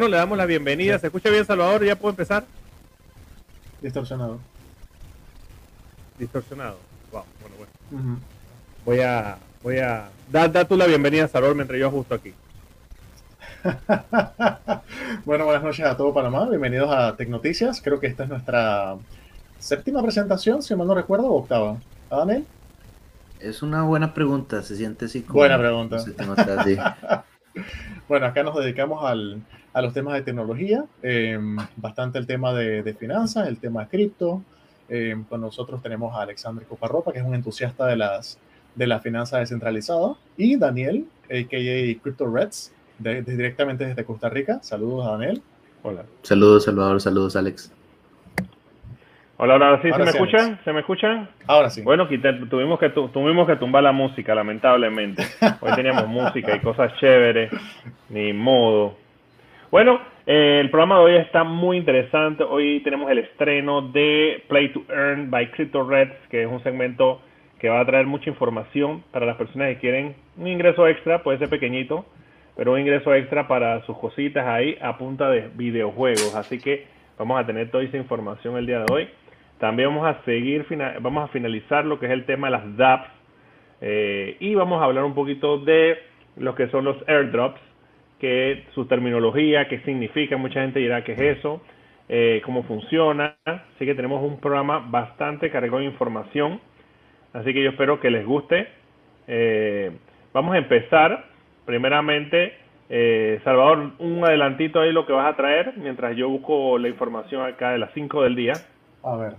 Bueno, le damos la bienvenida. ¿Se escucha bien, Salvador? ¿Ya puedo empezar? Distorsionado. Distorsionado. Wow, bueno, bueno. Voy a, voy a, da, tú la bienvenida, Salvador, mientras yo ajusto aquí. bueno, buenas noches a todo Panamá. Bienvenidos a Tecnoticias. Creo que esta es nuestra séptima presentación, si mal no recuerdo, o octava. ¿A Daniel? Es una buena pregunta, se siente así como... Buena pregunta. bueno, acá nos dedicamos al, a los temas de tecnología, em, bastante el tema de, finanzas, el tema de cripto. Em, con nosotros tenemos a Alexandre Coparropa, que es un entusiasta de las de la finanza descentralizada, y Daniel, a.k.a. Crypto Reds, directamente desde Costa Rica. Saludos a Daniel. Hola. Saludos, Salvador. Saludos, Alex. Hola, ahora sí, ¿se me escuchan? ¿Se me escuchan? Ahora sí. Bueno, tuvimos, que, tuvimos que tumbar la música, lamentablemente. Hoy teníamos música y cosas chéveres, ni modo. Bueno, eh, el programa de hoy está muy interesante. Hoy tenemos el estreno de Play to Earn by Crypto Reds, que es un segmento que va a traer mucha información para las personas que quieren un ingreso extra, puede ser pequeñito, pero un ingreso extra para sus cositas ahí a punta de videojuegos. Así que vamos a tener toda esa información el día de hoy. También vamos a seguir, vamos a finalizar lo que es el tema de las DApps eh, y vamos a hablar un poquito de lo que son los airdrops, que su terminología, qué significa, mucha gente dirá qué es eso, eh, cómo funciona. Así que tenemos un programa bastante cargado de información, así que yo espero que les guste. Eh, vamos a empezar, primeramente, Salvador, un adelantito ahí lo que vas a traer, mientras yo busco la información acá de las 5 del día. A ver.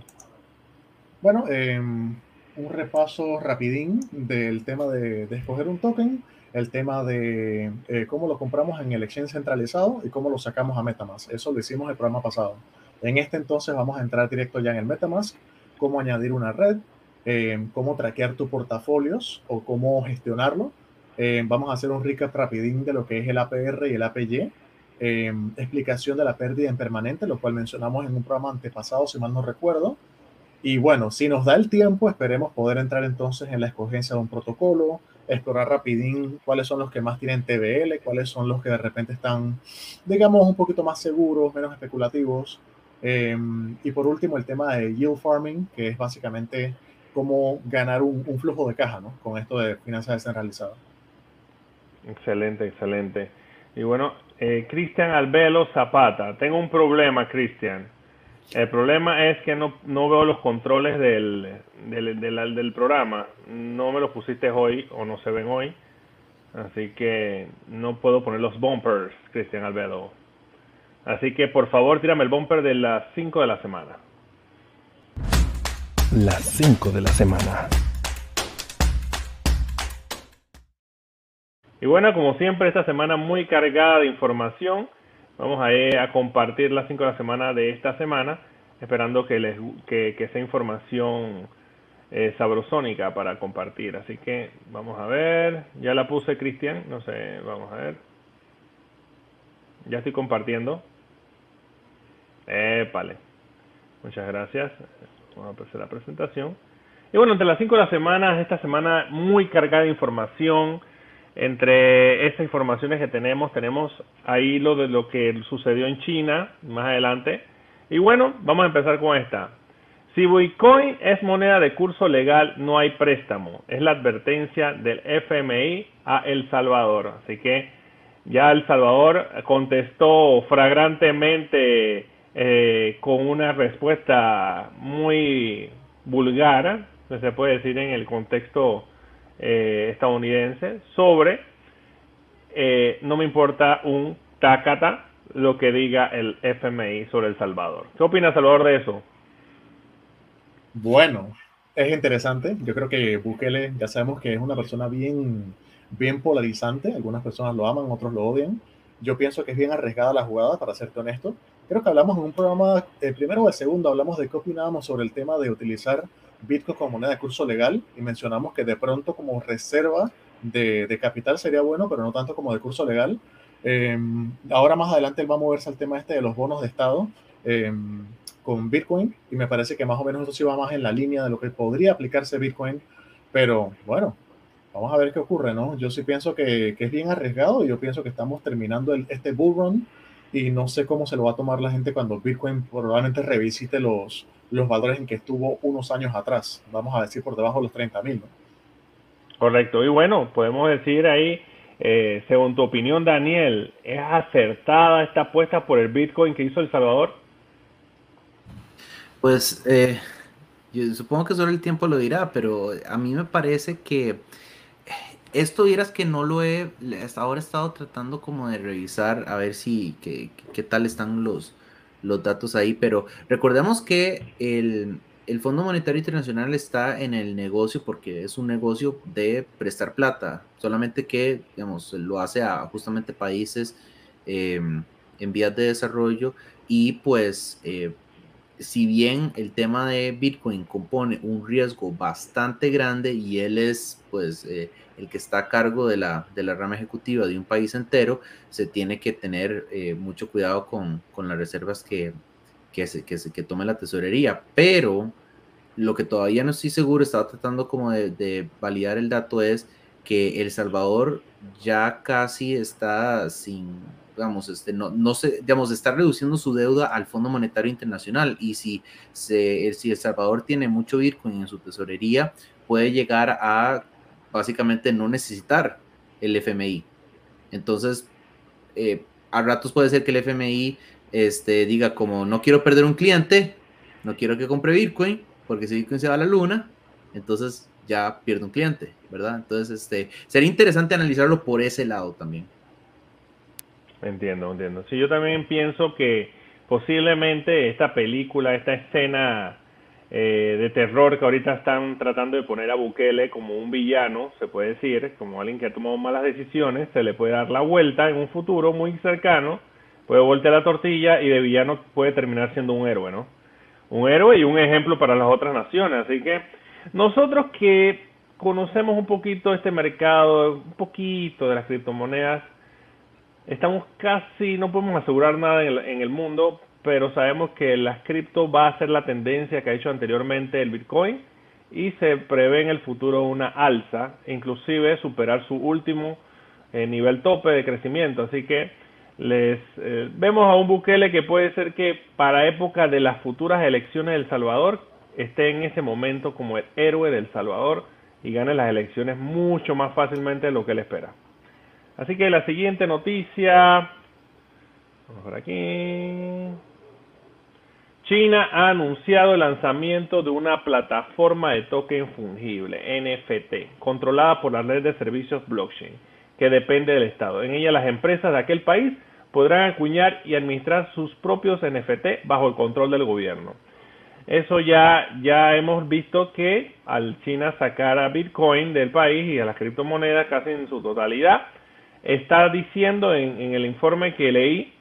Bueno, em, un repaso rapidín del tema de, escoger un token, el tema de eh, cómo lo compramos en el exchange centralizado y cómo lo sacamos a Metamask. Eso lo hicimos el programa pasado. En este entonces vamos a entrar directo ya en el Metamask, cómo añadir una red, em, cómo traquear tus portafolios o cómo gestionarlo. Em, vamos a hacer un recap rapidín de lo que es el APR y el APY. explicación de la pérdida en permanente, lo cual mencionamos en un programa antepasado, si mal no recuerdo. Y bueno, si nos da el tiempo, esperemos poder entrar entonces en la escogencia de un protocolo, explorar rapidín cuáles son los que más tienen TBL, cuáles son los que de repente están, digamos, un poquito más seguros, menos especulativos. Em, y por último, el tema de yield farming, que es básicamente cómo ganar un, flujo de caja, ¿no? Con esto de finanzas descentralizadas. Excelente, excelente. Y bueno, eh, Cristian Albelo Zapata. Tengo un problema, Cristian. El problema es que no, no veo los controles del, del, del, programa. No me los pusiste hoy o no se ven hoy. Así que no puedo poner los bumpers, Cristian Albedo. Así que por favor tírame el bumper de las 5 de la semana. Las 5 de la semana. Y bueno, como siempre, esta semana muy cargada de información. Vamos a, ir a compartir las 5 de la semana de esta semana, esperando que, les, que, que sea información eh, sabrosónica para compartir. Así que vamos a ver, ya la puse Cristian, no sé, vamos a ver. Ya estoy compartiendo. Épale. Muchas gracias. Vamos a hacer la presentación. Y bueno, entre las 5 de la semana, esta semana muy cargada de información entre esas informaciones que tenemos, tenemos ahí lo de lo que sucedió en China más adelante. Y bueno, vamos a empezar con esta. Si Bitcoin es moneda de curso legal, no hay préstamo. Es la advertencia del FMI a El Salvador. Así que ya El Salvador contestó fragrantemente eh, con una respuesta muy vulgar, se puede decir en el contexto eh, estadounidense sobre eh, no me importa un tacata lo que diga el FMI sobre El Salvador. ¿Qué opina Salvador de eso? Bueno, es interesante. Yo creo que Bukele ya sabemos que es una persona bien, bien polarizante. Algunas personas lo aman, otros lo odian. Yo pienso que es bien arriesgada la jugada, para serte honesto. Creo que hablamos en un programa, el primero o el segundo, hablamos de qué opinábamos sobre el tema de utilizar Bitcoin como moneda de curso legal y mencionamos que de pronto como reserva de, capital sería bueno, pero no tanto como de curso legal. Em, ahora más adelante él va a moverse al tema este de los bonos de Estado em, con Bitcoin y me parece que más o menos eso sí va más en la línea de lo que podría aplicarse Bitcoin, pero bueno, vamos a ver qué ocurre, ¿no? Yo sí pienso que, es bien arriesgado y yo pienso que estamos terminando el, este bull run y no sé cómo se lo va a tomar la gente cuando Bitcoin probablemente revisite los, los valores en que estuvo unos años atrás, vamos a decir por debajo de los 30 mil. Correcto, y bueno, podemos decir ahí, eh, según tu opinión, Daniel, ¿es acertada esta apuesta por el Bitcoin que hizo El Salvador? Pues eh, yo supongo que solo el tiempo lo dirá, pero a mí me parece que esto vieras que no lo he, hasta ahora he estado tratando como de revisar a ver si, qué, qué tal están los, los datos ahí, pero recordemos que el, el Fondo Monetario Internacional está en el negocio porque es un negocio de prestar plata, solamente que, digamos, lo hace a justamente países em, en vías de desarrollo y pues eh, si bien el tema de Bitcoin compone un riesgo bastante grande y él es pues eh, el que está a cargo de la, de la rama ejecutiva de un país entero, se tiene que tener eh, mucho cuidado con, con, las reservas que, que, se, que, se, que tome la tesorería. Pero lo que todavía no estoy seguro, estaba tratando como de, validar el dato, es que El Salvador ya casi está sin, digamos, este, no, no se, digamos, está reduciendo su deuda al Fondo Monetario Internacional y si, se, si El Salvador tiene mucho Bitcoin en su tesorería, puede llegar a básicamente no necesitar el FMI. Entonces, eh, a ratos puede ser que el FMI este, diga como no quiero perder un cliente, no quiero que compre Bitcoin, porque si Bitcoin se va a la luna, entonces ya pierde un cliente, ¿verdad? Entonces, este, sería interesante analizarlo por ese lado también. Entiendo, entiendo. Sí, yo también pienso que posiblemente esta película, esta escena eh, de terror que ahorita están tratando de poner a Bukele como un villano, se puede decir, como alguien que ha tomado malas decisiones, se le puede dar la vuelta en un futuro muy cercano, puede voltear la tortilla y de villano puede terminar siendo un héroe, ¿no? Un héroe y un ejemplo para las otras naciones. Así que nosotros que conocemos un poquito este mercado, un poquito de las criptomonedas, estamos casi, no podemos asegurar nada en el, en el mundo, pero sabemos que las cripto va a ser la tendencia que ha hecho anteriormente el Bitcoin y se prevé en el futuro una alza, inclusive superar su último eh, nivel tope de crecimiento. Así que les eh, vemos a un Bukele que puede ser que para época de las futuras elecciones del Salvador esté en ese momento como el héroe del Salvador y gane las elecciones mucho más fácilmente de lo que él espera. Así que la siguiente noticia, vamos por aquí. China ha anunciado el lanzamiento de una plataforma de token fungible, NFT, controlada por la red de servicios blockchain, que depende del Estado. En ella las empresas de aquel país podrán acuñar y administrar sus propios NFT bajo el control del gobierno. Eso ya, ya hemos visto que al China sacar a Bitcoin del país y a las criptomonedas casi en su totalidad, está diciendo en, en el informe que leí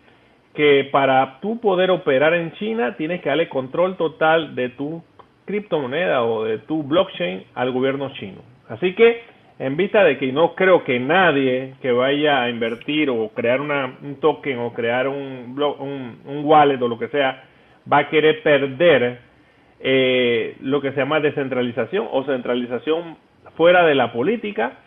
que para tú poder operar en China tienes que darle control total de tu criptomoneda o de tu blockchain al gobierno chino. Así que en vista de que no creo que nadie que vaya a invertir o crear una, un token o crear un, un, wallet o lo que sea va a querer perder eh, lo que se llama descentralización o centralización fuera de la política,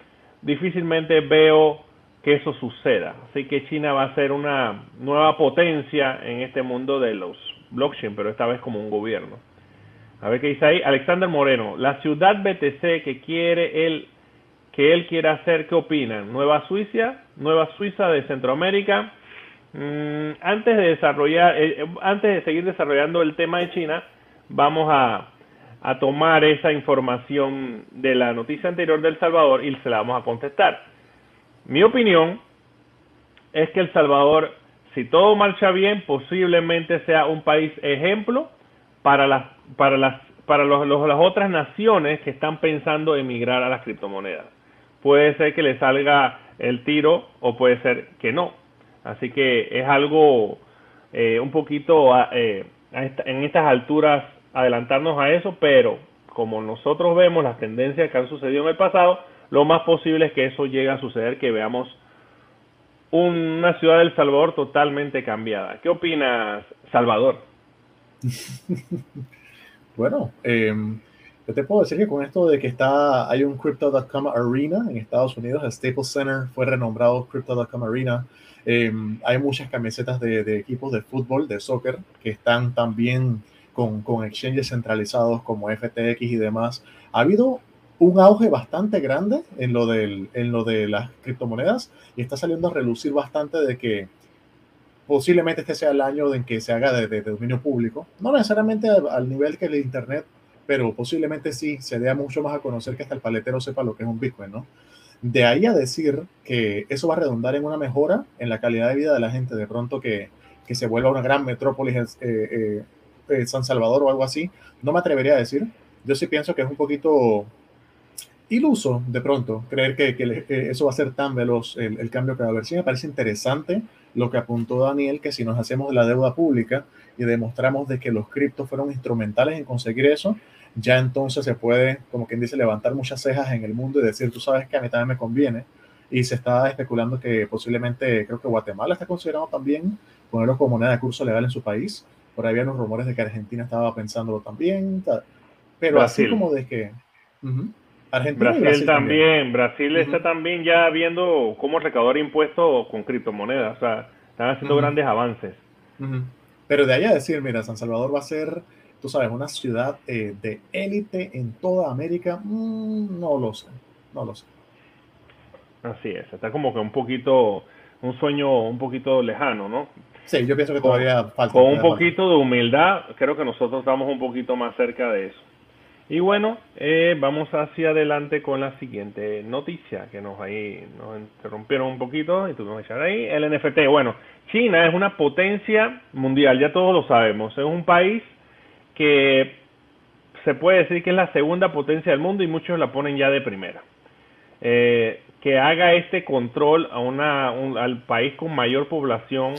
difícilmente veo que eso suceda. Así que China va a ser una nueva potencia en este mundo de los blockchain, pero esta vez como un gobierno. A ver qué dice ahí. Alexander Moreno, la ciudad BTC que quiere él, que él quiere hacer, ¿qué opinan? Nueva Suiza, Nueva Suiza de Centroamérica. Mm, antes de desarrollar, eh, eh, antes de seguir desarrollando el tema de China, vamos a, a tomar esa información de la noticia anterior del Salvador y se la vamos a contestar. Mi opinión es que El Salvador, si todo marcha bien, posiblemente sea un país ejemplo para las para las para los, las otras naciones que están pensando emigrar a las criptomonedas. Puede ser que le salga el tiro o puede ser que no. Así que es algo eh, un poquito eh, en estas alturas adelantarnos a eso, pero como nosotros vemos las tendencias que han sucedido en el pasado, lo más posible es que eso llegue a suceder, que veamos una ciudad del Salvador totalmente cambiada. ¿Qué opinas, Salvador? bueno, em, Yo te puedo decir que con esto de que está, hay un Crypto.com Arena en Estados Unidos, el Staples Center fue renombrado Crypto.com Arena. Em, hay muchas camisetas de, equipos de fútbol, de soccer, que están también con exchanges centralizados como FTX y demás. Ha habido un auge bastante grande en lo, del, en lo de las criptomonedas y está saliendo a relucir bastante de que posiblemente este sea el año en que se haga de, dominio público, no necesariamente al, nivel que el Internet, pero posiblemente sí se dé mucho más a conocer que hasta el paletero sepa lo que es un Bitcoin, ¿no? De ahí a decir que eso va a redundar en una mejora en la calidad de vida de la gente, de pronto que, que se vuelva una gran metrópolis eh, eh, San Salvador o algo así, no me atrevería a decir. Yo sí pienso que es un poquito iluso de pronto creer que, que, eso va a ser tan veloz el, el, cambio que va a haber. Sí me parece interesante lo que apuntó Daniel, que si nos hacemos de la deuda pública y demostramos de que los criptos fueron instrumentales en conseguir eso, ya entonces se puede, como quien dice, levantar muchas cejas en el mundo y decir, tú sabes que a mí también me conviene. Y se está especulando que posiblemente, creo que Guatemala está considerando también ponerlo como moneda de curso legal en su país. Por ahí había unos rumores de que Argentina estaba pensándolo también. Pero Brasil. así como de que... Uh -huh. Argentina Brasil, Brasil, también. también. Brasil uh -huh. está también ya viendo cómo recaudar impuestos con criptomonedas. O sea, están haciendo uh -huh. grandes avances. Pero de ahí a decir, mira, San Salvador va a ser tú sabes, una ciudad eh, de élite en toda América, mmm, no lo sé, no lo sé. Así es, está como que un poquito, un sueño un poquito lejano, ¿no? Sí, yo pienso que todavía con, falta. Con un poquito falta. de humildad, creo que nosotros estamos un poquito más cerca de eso. Y bueno, eh, vamos hacia adelante con la siguiente noticia, que nos ahí nos interrumpieron un poquito y tuvimos que echar ahí. El NFT, bueno, China es una potencia mundial, ya todos lo sabemos, es un país que se puede decir que es la segunda potencia del mundo y muchos la ponen ya de primera. Eh, que haga este control a una, un, al país con mayor población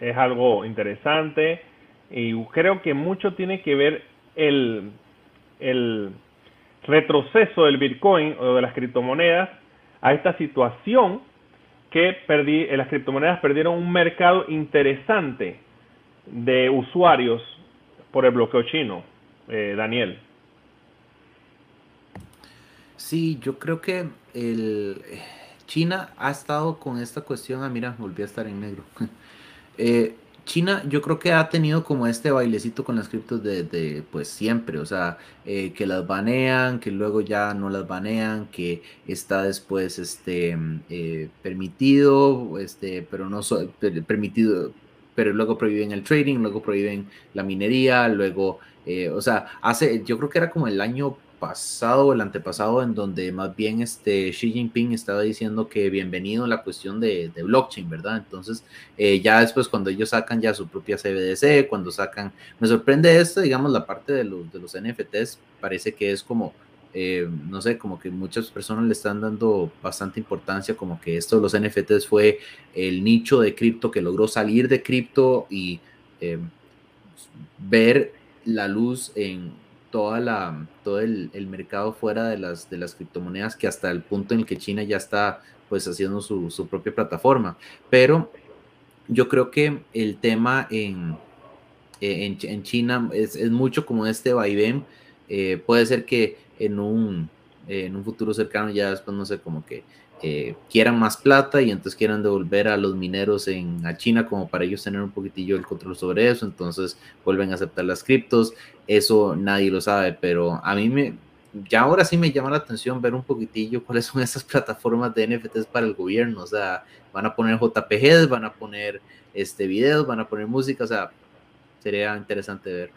es algo interesante y creo que mucho tiene que ver el, el retroceso del Bitcoin o de las criptomonedas a esta situación que perdí, las criptomonedas perdieron un mercado interesante de usuarios por el bloqueo chino, eh, Daniel. Sí, yo creo que el China ha estado con esta cuestión. Ah, mira, volví a estar en negro. eh, China, yo creo que ha tenido como este bailecito con las criptos de, pues siempre, o sea, eh, que las banean, que luego ya no las banean, que está después este eh, permitido, este, pero no so, permitido, pero luego prohíben el trading, luego prohíben la minería, luego, eh, o sea, hace, yo creo que era como el año pasado o el antepasado en donde más bien este Xi Jinping estaba diciendo que bienvenido a la cuestión de, de blockchain, ¿verdad? Entonces, eh, ya después cuando ellos sacan ya su propia CBDC, cuando sacan, me sorprende esto, digamos, la parte de los, de los NFTs, parece que es como eh, no sé, como que muchas personas le están dando bastante importancia, como que esto de los NFTs fue el nicho de cripto que logró salir de cripto y eh, ver la luz en toda la, todo el, el, mercado fuera de las, de las criptomonedas, que hasta el punto en el que China ya está pues haciendo su, su propia plataforma. Pero yo creo que el tema en, en, en China es, es, mucho como este vaivén. Eh, puede ser que en un, eh, en un futuro cercano ya después, no sé, como que eh, quieran más plata y entonces quieran devolver a los mineros en, a China como para ellos tener un poquitillo el control sobre eso, entonces vuelven a aceptar las criptos, eso nadie lo sabe, pero a mí me, ya ahora sí me llama la atención ver un poquitillo cuáles son esas plataformas de NFTs para el gobierno, o sea, van a poner JPGs, van a poner este videos, van a poner música, o sea, sería interesante ver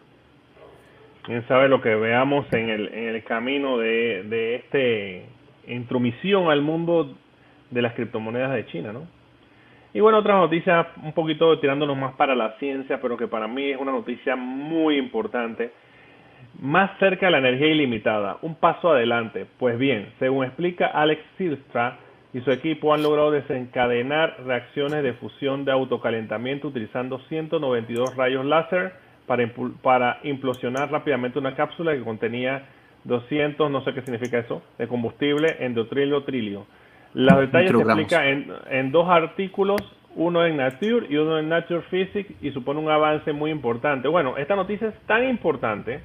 quién sabe lo que veamos en el, en el camino de, de este intromisión al mundo de las criptomonedas de China, ¿no? Y bueno, otra noticia un poquito tirándonos más para la ciencia, pero que para mí es una noticia muy importante. Más cerca de la energía ilimitada, un paso adelante. Pues bien, según explica Alex Silstra y su equipo han logrado desencadenar reacciones de fusión de autocalentamiento utilizando 192 rayos láser para, para implosionar rápidamente una cápsula que contenía 200, no sé qué significa eso, de combustible endotrilio trilio. Los detalles se explican en, en, dos artículos, uno en Nature y uno en Nature Physics, y supone un avance muy importante. Bueno, esta noticia es tan importante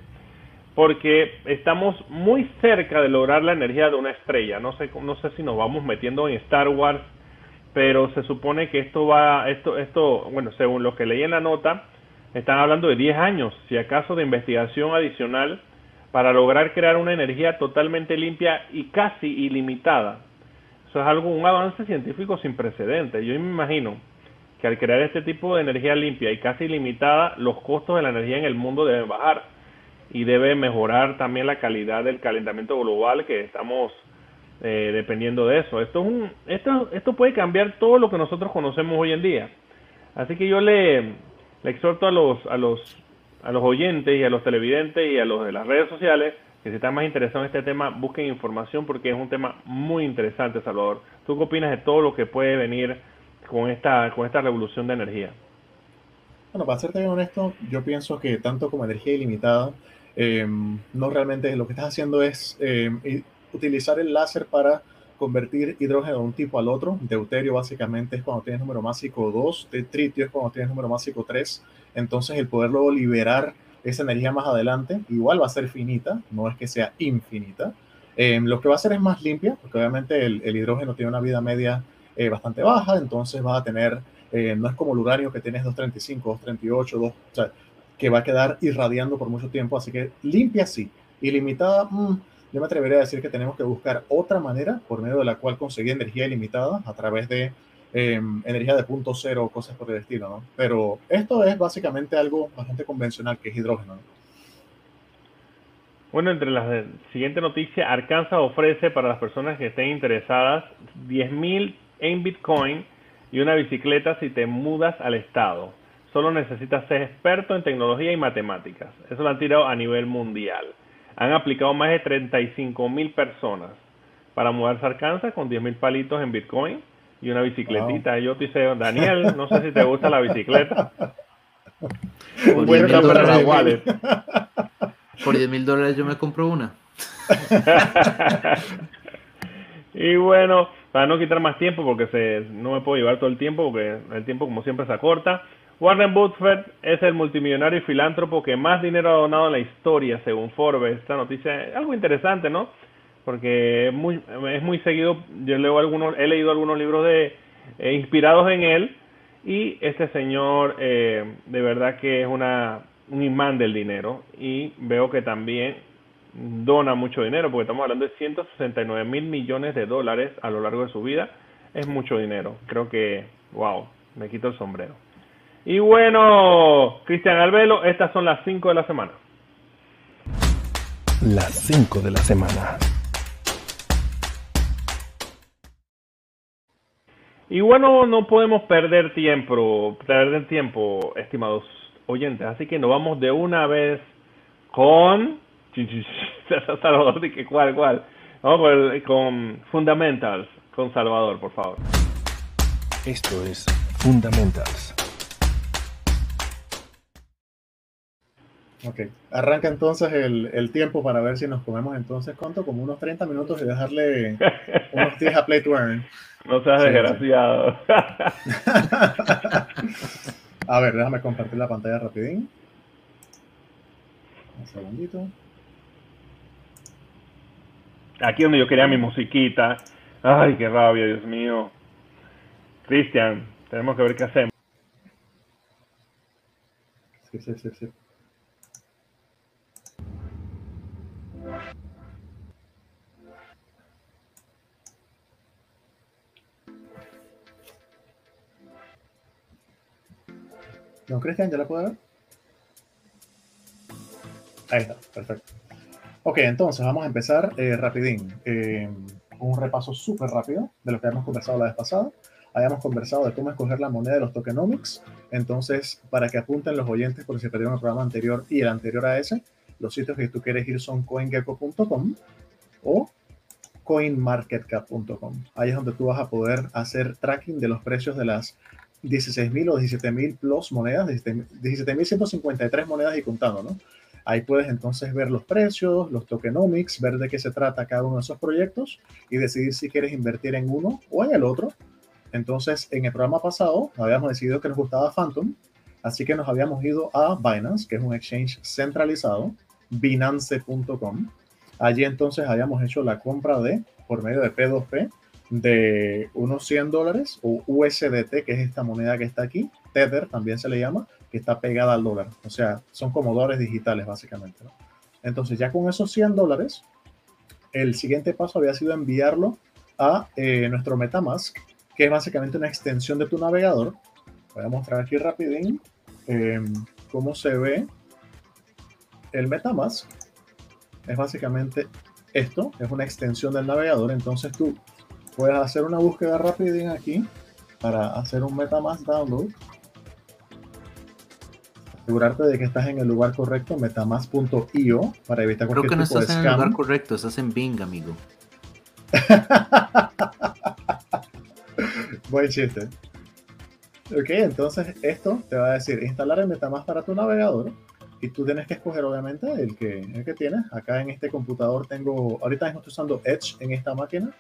porque estamos muy cerca de lograr la energía de una estrella. No sé, no sé si nos vamos metiendo en Star Wars, pero se supone que esto va, esto, esto, bueno, según lo que leí en la nota, están hablando de 10 años, si acaso, de investigación adicional para lograr crear una energía totalmente limpia y casi ilimitada. Eso es algo, un avance científico sin precedentes. Yo me imagino que al crear este tipo de energía limpia y casi ilimitada, los costos de la energía en el mundo deben bajar y debe mejorar también la calidad del calentamiento global que estamos eh, dependiendo de eso. Esto, es un, esto, esto puede cambiar todo lo que nosotros conocemos hoy en día. Así que yo le, exhorto a los, a, los, a los oyentes y a los televidentes y a los de las redes sociales que si están más interesados en este tema, busquen información porque es un tema muy interesante, Salvador. ¿Tú qué opinas de todo lo que puede venir con esta, con esta revolución de energía? Bueno, para serte bien honesto, yo pienso que tanto como energía ilimitada, Em, no realmente lo que estás haciendo es em, utilizar el láser para convertir hidrógeno de un tipo al otro. Deuterio básicamente es cuando tienes número másico 2, de tritio es cuando tienes número másico 3. Entonces el poder luego liberar esa energía más adelante, igual va a ser finita, no es que sea infinita. Em, lo que va a ser es más limpia, porque obviamente el, hidrógeno tiene una vida media eh, bastante baja, entonces va a tener, eh, no es como el uranio que tienes 235, 238, 2, o sea, que va a quedar irradiando por mucho tiempo. Así que limpia sí, ilimitada, mm, yo me atrevería a decir que tenemos que buscar otra manera por medio de la cual conseguir energía ilimitada a través de em, energía de punto cero o cosas por el estilo, ¿no? Pero esto es básicamente algo bastante convencional que es hidrógeno. Bueno, entre las siguiente noticia, Arkansas ofrece para las personas que estén interesadas 10.000 en Bitcoin y una bicicleta si te mudas al estado solo necesitas ser experto en tecnología y matemáticas. Eso lo han tirado a nivel mundial. Han aplicado más de 35 mil personas para mudarse a Arkansas con 10 mil palitos en Bitcoin y una bicicletita. Yo te dice, Daniel, no sé si te gusta la bicicleta. Por 10 mil dólares yo me compro una. y bueno, para no quitar más tiempo, porque se, no me puedo llevar todo el tiempo, porque el tiempo como siempre se acorta. Warren Buffett es el multimillonario y filántropo que más dinero ha donado en la historia, según Forbes. Esta noticia es algo interesante, ¿no? Porque es muy, seguido. Yo leo algunos, he leído algunos libros de eh, inspirados en él y este señor eh, de verdad que es una un imán del dinero y veo que también dona mucho dinero porque estamos hablando de 169 mil millones de dólares a lo largo de su vida. Es mucho dinero. Creo que, wow, me quito el sombrero. Y bueno, Cristian Albelo, estas son las 5 de la semana. Las 5 de la semana. Y bueno, no podemos perder tiempo, perder tiempo, estimados oyentes. Así que nos vamos de una vez con Salvador, ¿cuál, cuál? Vamos con Fundamentals, con Salvador, por favor. Esto es Fundamentals. Ok, arranca entonces el, el, tiempo para ver si nos comemos entonces, ¿cuánto? Como unos 30 minutos y dejarle unos 10 a Play to Earn. No seas desgraciado. a ver, déjame compartir la pantalla rapidín. Un segundito. Aquí donde yo quería mi musiquita. Ay, qué rabia, Dios mío. Cristian, tenemos que ver qué hacemos. Sí, sí, sí, sí. Don Cristian, ¿ya la puede ver? Ahí está, perfecto. Ok, entonces vamos a empezar eh, rapidín. Eh, un repaso súper rápido de lo que habíamos conversado la vez pasada. Habíamos conversado de cómo escoger la moneda de los tokenomics. Entonces, para que apunten los oyentes, porque se perdieron el programa anterior y el anterior a ese, los sitios que tú quieres ir son coingecko.com o coinmarketcap.com. Ahí es donde tú vas a poder hacer tracking de los precios de las 16.000 o 17.000 plus monedas, 17.153 monedas y contando, ¿no? Ahí puedes entonces ver los precios, los tokenomics, ver de qué se trata cada uno de esos proyectos y decidir si quieres invertir en uno o en el otro. Entonces, en el programa pasado habíamos decidido que nos gustaba Phantom, así que nos habíamos ido a Binance, que es un exchange centralizado, binance.com. Allí entonces habíamos hecho la compra de, por medio de P2P, de unos 100 dólares o USDT, que es esta moneda que está aquí, Tether también se le llama, que está pegada al dólar. O sea, son como dólares digitales básicamente. Entonces ya con esos 100 dólares, el siguiente paso había sido enviarlo a eh, nuestro Metamask, que es básicamente una extensión de tu navegador. Voy a mostrar aquí rapidín eh, cómo se ve el Metamask. Es básicamente esto, es una extensión del navegador. Entonces tú puedes hacer una búsqueda rapidín aquí para hacer un Metamask download. Asegurarte de que estás en el lugar correcto, metamask.io, para evitar Creo cualquier que no de estás en el lugar correcto, estás en Bing, amigo. Buen chiste. Ok, entonces esto te va a decir instalar el Metamask para tu navegador y tú tienes que escoger obviamente el que, el que tienes. Acá en este computador tengo, ahorita mismo estoy usando Edge en esta máquina.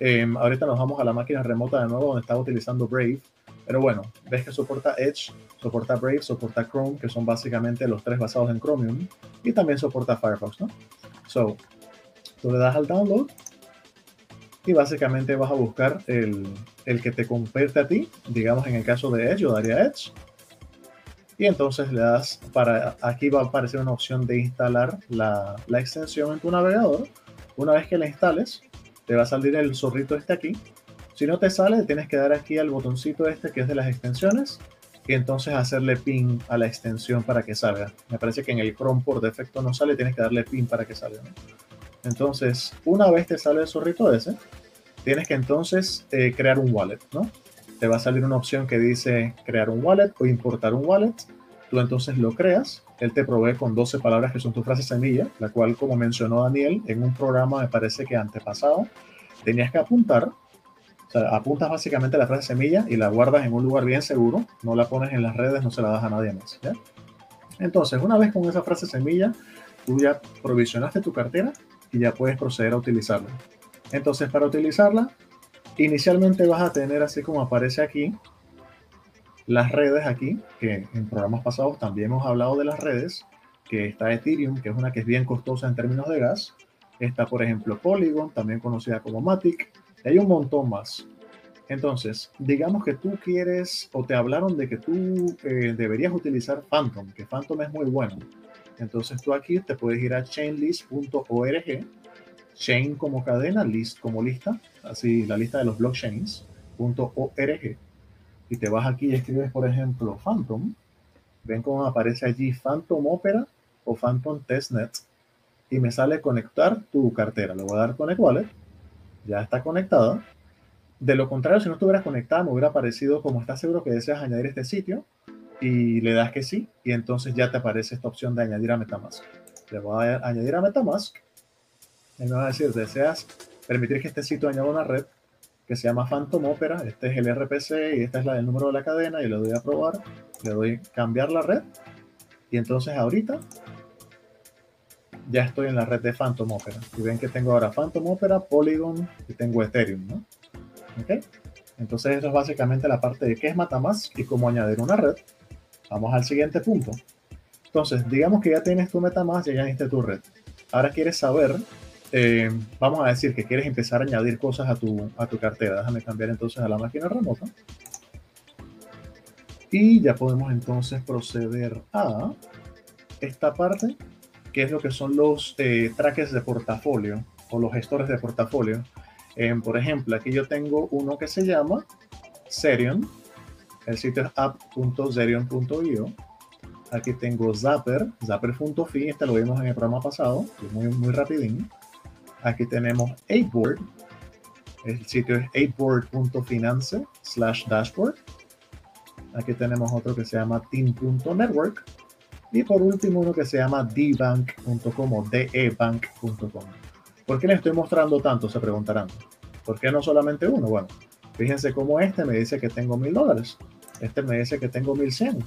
Em, ahorita nos vamos a la máquina remota de nuevo donde estaba utilizando Brave. Pero bueno, ves que soporta Edge, soporta Brave, soporta Chrome, que son básicamente los tres basados en Chromium. Y también soporta Firefox, ¿no? So, tú le das al download y básicamente vas a buscar el, el que te convierte a ti. Digamos en el caso de Edge, yo daría Edge. Y entonces le das para, aquí va a aparecer una opción de instalar la, la extensión en tu navegador. Una vez que la instales, te va a salir el zorrito este aquí. Si no te sale, tienes que dar aquí al botoncito este que es de las extensiones y entonces hacerle pin a la extensión para que salga. Me parece que en el Chrome por defecto no sale, tienes que darle pin para que salga. Entonces, una vez te sale el zorrito ese, tienes que entonces eh, crear un wallet, ¿no? Te va a salir una opción que dice crear un wallet o importar un wallet. Tú entonces lo creas. Él te provee con 12 palabras que son tu frase semilla, la cual, como mencionó Daniel, en un programa me parece que antepasado, tenías que apuntar. O sea, apuntas básicamente la frase semilla y la guardas en un lugar bien seguro. No la pones en las redes, no se la das a nadie más. ¿ya? Entonces, una vez con esa frase semilla, tú ya provisionaste tu cartera y ya puedes proceder a utilizarla. Entonces, para utilizarla, inicialmente vas a tener, así como aparece aquí, las redes aquí, que en programas pasados también hemos hablado de las redes, que está Ethereum, que es una que es bien costosa en términos de gas. Está, por ejemplo, Polygon, también conocida como Matic. Y hay un montón más. Entonces, digamos que tú quieres o te hablaron de que tú eh, deberías utilizar Phantom, que Phantom es muy bueno. Entonces tú aquí te puedes ir a chainlist.org, chain como cadena, list como lista, así la lista de los blockchains.org. Y te vas aquí y escribes, por ejemplo, Phantom. Ven cómo aparece allí Phantom Opera o Phantom Testnet. Y me sale conectar tu cartera. Le voy a dar Connect Wallet. Ya está conectada. De lo contrario, si no estuvieras conectada, me hubiera aparecido como estás seguro que deseas añadir este sitio y le das que sí, y entonces ya te aparece esta opción de añadir a Metamask. Le voy a añadir a Metamask y me va a decir, deseas permitir que este sitio añada una red que se llama Phantom Opera, este es el RPC y esta es la del número de la cadena y le doy a probar, le doy cambiar la red y entonces ahorita ya estoy en la red de Phantom Opera y ven que tengo ahora Phantom Opera, Polygon y tengo Ethereum, ¿no? ¿Ok? Entonces eso es básicamente la parte de qué es Metamask y cómo añadir una red. Vamos al siguiente punto. Entonces, digamos que ya tienes tu Metamask, ya añadiste tu red. Ahora quieres saber, eh, vamos a decir que quieres empezar a añadir cosas a tu, a tu cartera. Déjame cambiar entonces a la máquina remota. Y ya podemos entonces proceder a esta parte, que es lo que son los eh, trackers de portafolio o los gestores de portafolio. Eh, por ejemplo, aquí yo tengo uno que se llama Serion. El sitio es app.zerion.io. Aquí tengo Zapper, zapper.fi. Este lo vimos en el programa pasado, muy, muy rapidín. Aquí tenemos 8board. El sitio es 8board.finance slash dashboard. Aquí tenemos otro que se llama team.network. Y por último uno que se llama dbank.com o debank.com. ¿Por qué les estoy mostrando tanto? Se preguntarán. ¿Por qué no solamente uno? Bueno, fíjense cómo este me dice que tengo mil dólares. Este me dice que tengo 1100.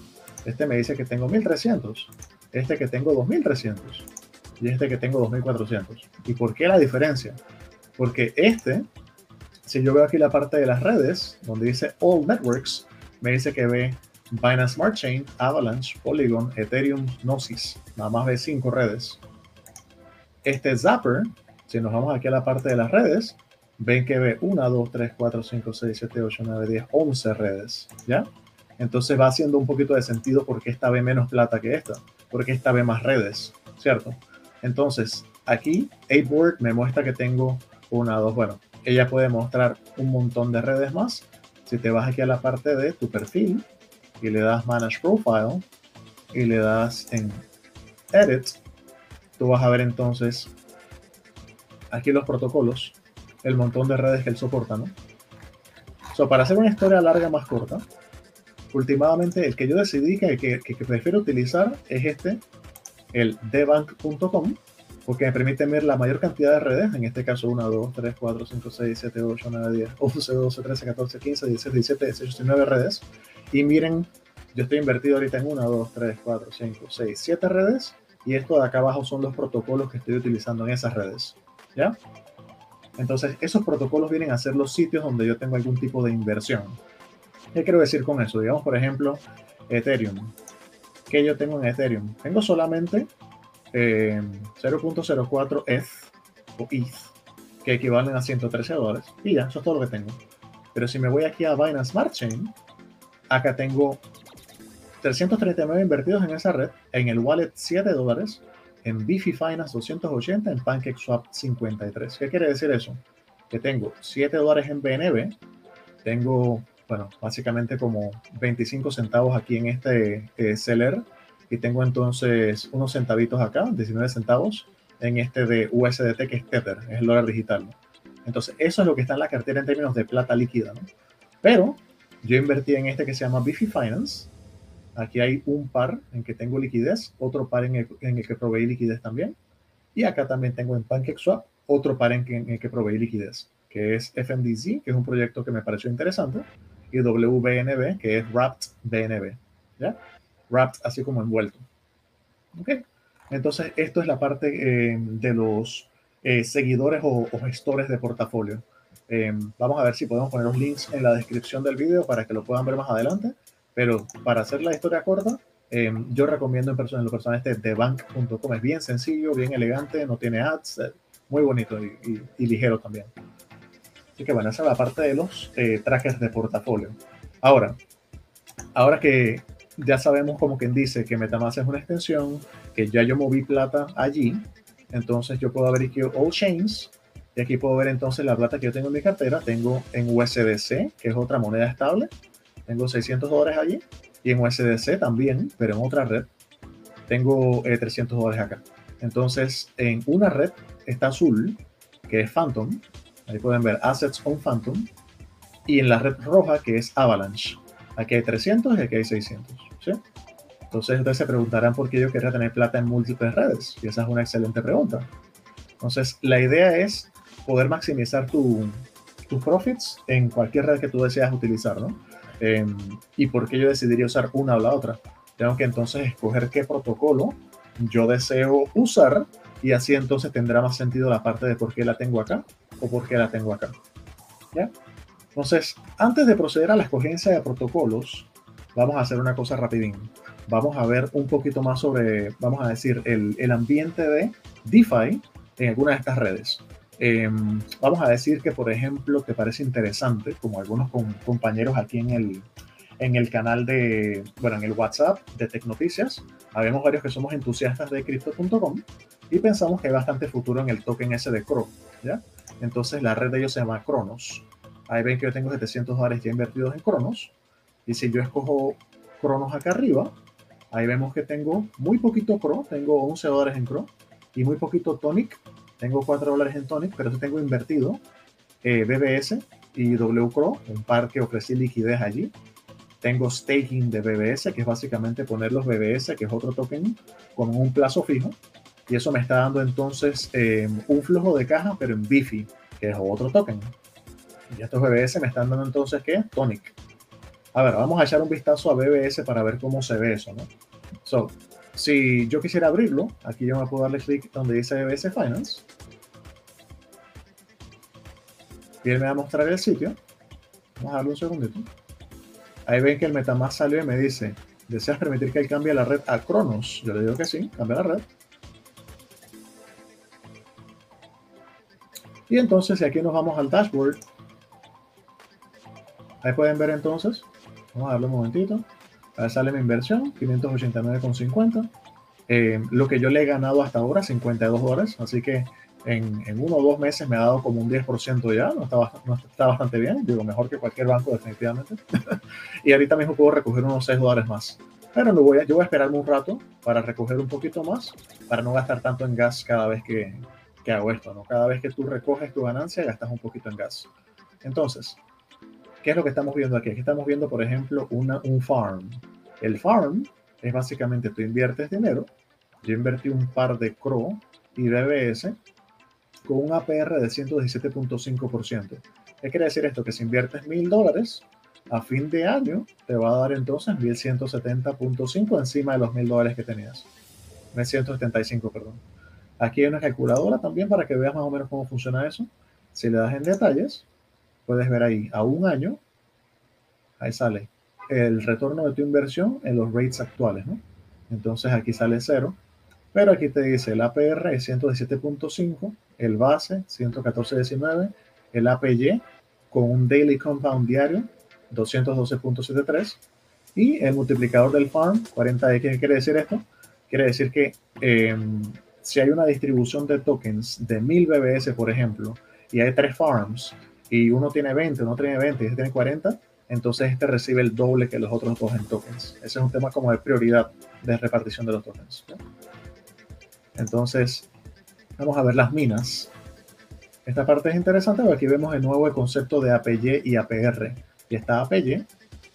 Este me dice que tengo 1300. Este que tengo 2300. Y este que tengo 2400. ¿Y por qué la diferencia? Porque este, si yo veo aquí la parte de las redes, donde dice All Networks, me dice que ve Binance Smart Chain, Avalanche, Polygon, Ethereum, Gnosis. Nada más ve cinco redes. este Zapper, si nos vamos aquí a la parte de las redes, ven que ve 1, 2, 3, 4, 5, 6, 7, 8, 9, 10, 11 redes, ¿ya? Entonces va haciendo un poquito de sentido porque esta ve menos plata que esta, porque esta ve más redes, ¿cierto? Entonces, aquí 8board me muestra que tengo una, dos, bueno, ella puede mostrar un montón de redes más. Si te vas aquí a la parte de tu perfil y le das Manage Profile y le das en Edit, tú vas a ver entonces aquí los protocolos, el montón de redes que él soporta, ¿no? So, para hacer una historia larga más corta, últimamente el que yo decidí que, que, que prefiero utilizar es este, el debank.com, porque me permite ver la mayor cantidad de redes, en este caso 1, 2, 3, 4, 5, 6, 7, 8, 9, 10, 11, 12, 13, 14, 15, 16, 17, 18, 19 redes. Y miren, yo estoy invertido ahorita en 1, 2, 3, 4, 5, 6, 7 redes, y esto de acá abajo son los protocolos que estoy utilizando en esas redes. ¿Ya? Entonces, esos protocolos vienen a ser los sitios donde yo tengo algún tipo de inversión. ¿Qué quiero decir con eso? Digamos, por ejemplo, Ethereum. ¿Qué yo tengo en Ethereum? Tengo solamente eh, 0.04 ETH o ETH, que equivalen a 113 dólares. Y ya, eso es todo lo que tengo. Pero si me voy aquí a Binance Smart Chain, acá tengo 339 invertidos en esa red, en el wallet 7 dólares, en Bifi Finance 280, en PancakeSwap 53. ¿Qué quiere decir eso? Que tengo 7 dólares en BNB, tengo, bueno, básicamente como 25 centavos aquí en este eh, seller y tengo entonces unos centavitos acá, 19 centavos, en este de USDT que es Tether, es el dólar digital. Entonces, eso es lo que está en la cartera en términos de plata líquida. ¿no? Pero yo invertí en este que se llama Bifi Finance. Aquí hay un par en que tengo liquidez, otro par en el, en el que proveí liquidez también. Y acá también tengo en PancakeSwap otro par en, que, en el que proveí liquidez, que es FMDZ, que es un proyecto que me pareció interesante, y WBNB, que es Wrapped BNB. ¿Ya? wrapped así como envuelto. ¿Ok? Entonces, esto es la parte eh, de los eh, seguidores o, o, gestores de portafolio. Eh, vamos a ver si podemos poner los links en la descripción del video para que lo puedan ver más adelante. Pero para hacer la historia corta, eh, yo recomiendo en, persona, en lo personal este thebank.com. Es bien sencillo, bien elegante, no tiene ads, muy bonito y, y, y, ligero también. Así que bueno, esa es la parte de los trajes de portafolio. Ahora, ahora que ya sabemos como quien dice que Metamask es una extensión, que ya yo moví plata allí, entonces yo puedo abrir aquí All Chains y aquí puedo ver entonces la plata que yo tengo en mi cartera, tengo en USDC, que es otra moneda estable, tengo 600 dólares allí y en USDC también, pero en otra red, tengo eh, 300 dólares acá. Entonces en una red está azul, que es Phantom, ahí pueden ver Assets on Phantom, y en la red roja, que es Avalanche. Aquí hay 300 y aquí hay 600. ¿sí? Entonces ustedes se preguntarán por qué yo quería tener plata en múltiples redes. Y esa es una excelente pregunta. Entonces la idea es poder maximizar tus tu profits en cualquier red que tú deseas utilizar, ¿no? Eh, y por qué yo decidiría usar una o la otra. Tengo que entonces escoger qué protocolo yo deseo usar y así entonces tendrá más sentido la parte de por qué la tengo acá o por qué la tengo acá. ¿Ya? Entonces, antes de proceder a la escogencia de protocolos, vamos a hacer una cosa rapidín. Vamos a ver un poquito más sobre, vamos a decir, el, el ambiente de DeFi en alguna de estas redes. Eh, vamos a decir que, por ejemplo, te parece interesante, como algunos con, compañeros aquí en el, en el canal de, bueno, en el WhatsApp de Tecnoticias, habemos varios que somos entusiastas de Crypto.com y pensamos que hay bastante futuro en el token ese de Cro, ¿ya? Entonces la red de ellos se llama Cronos. Ahí ven que yo tengo 700 dólares ya invertidos en Cronos. Y si yo escojo Cronos acá arriba, ahí vemos que tengo muy poquito Cro, tengo 11 dólares en Cro, y muy poquito Tonic, tengo 4 dólares en Tonic, pero sí tengo invertido eh, BBS y WCRO, un par que ofrecí liquidez allí. Tengo staking de BBS, que es básicamente poner los BBS, que es otro token, con un plazo fijo. Y eso me está dando entonces eh, un flujo de caja, pero en Bifi, que es otro token. Y estos BBS me están dando entonces, ¿qué? Tonic. A ver, vamos a echar un vistazo a BBS para ver cómo se ve eso, ¿no? So, si yo quisiera abrirlo, aquí yo me puedo darle clic donde dice BBS Finance. Y él me va a mostrar el sitio. Vamos a darle un segundito. Ahí ven que el Metamask salió y me dice, ¿deseas permitir que él cambie la red a Cronos? Yo le digo que sí, cambia la red. Y entonces, si aquí nos vamos al dashboard, ahí pueden ver entonces, vamos a darle un momentito, ahí sale mi inversión, 589,50. Eh, lo que yo le he ganado hasta ahora, 52 dólares, así que en, en, uno o dos meses me ha dado como un 10% ya, no está, no está, bastante bien, digo, mejor que cualquier banco definitivamente. y ahorita mismo puedo recoger unos 6 dólares más. Pero lo voy a, yo voy a esperarme un rato para recoger un poquito más, para no gastar tanto en gas cada vez que, hago esto, ¿no? Cada vez que tú recoges tu ganancia, gastas un poquito en gas. Entonces, ¿qué es lo que estamos viendo aquí? Aquí estamos viendo, por ejemplo, una, un farm. El farm es básicamente tú inviertes dinero. Yo invertí un par de CRO y BBS con un APR de 117.5%. ¿Qué quiere decir esto? Que si inviertes mil dólares, a fin de año te va a dar entonces 1170.5 encima de los mil dólares que tenías. 1175, perdón. Aquí hay una calculadora también para que veas más o menos cómo funciona eso. Si le das en detalles, puedes ver ahí a un año, ahí sale el retorno de tu inversión en los rates actuales, ¿no? Entonces aquí sale cero, pero aquí te dice el APR es 117.5, el base 114.19, el APY con un daily compound diario 212.73 y el multiplicador del farm 40x. ¿Qué quiere decir esto? Quiere decir que eh, si hay una distribución de tokens de 1000 BBS, por ejemplo, y hay tres farms, y uno tiene 20, uno tiene 20 y este tiene 40, entonces este recibe el doble que los otros dos en tokens. Ese es un tema como de prioridad de repartición de los tokens. Entonces, vamos a ver las minas. Esta parte es interesante porque aquí vemos de nuevo el concepto de APY y APR. Y está APY,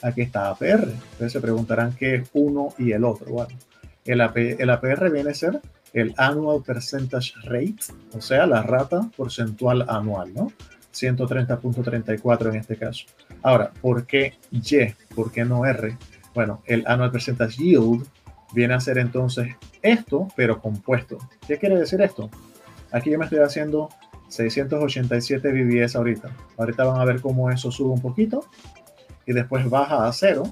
aquí está APR. Entonces se preguntarán qué es uno y el otro. Bueno, el, el APR viene a ser el Annual Percentage Rate, o sea, la rata porcentual anual, ¿no? 130.34 en este caso. Ahora, ¿por qué Y? ¿Por qué no R? Bueno, el Annual Percentage Yield viene a ser entonces esto, pero compuesto. ¿Qué quiere decir esto? Aquí yo me estoy haciendo 687 BBS ahorita. Ahorita van a ver cómo eso sube un poquito y después baja a cero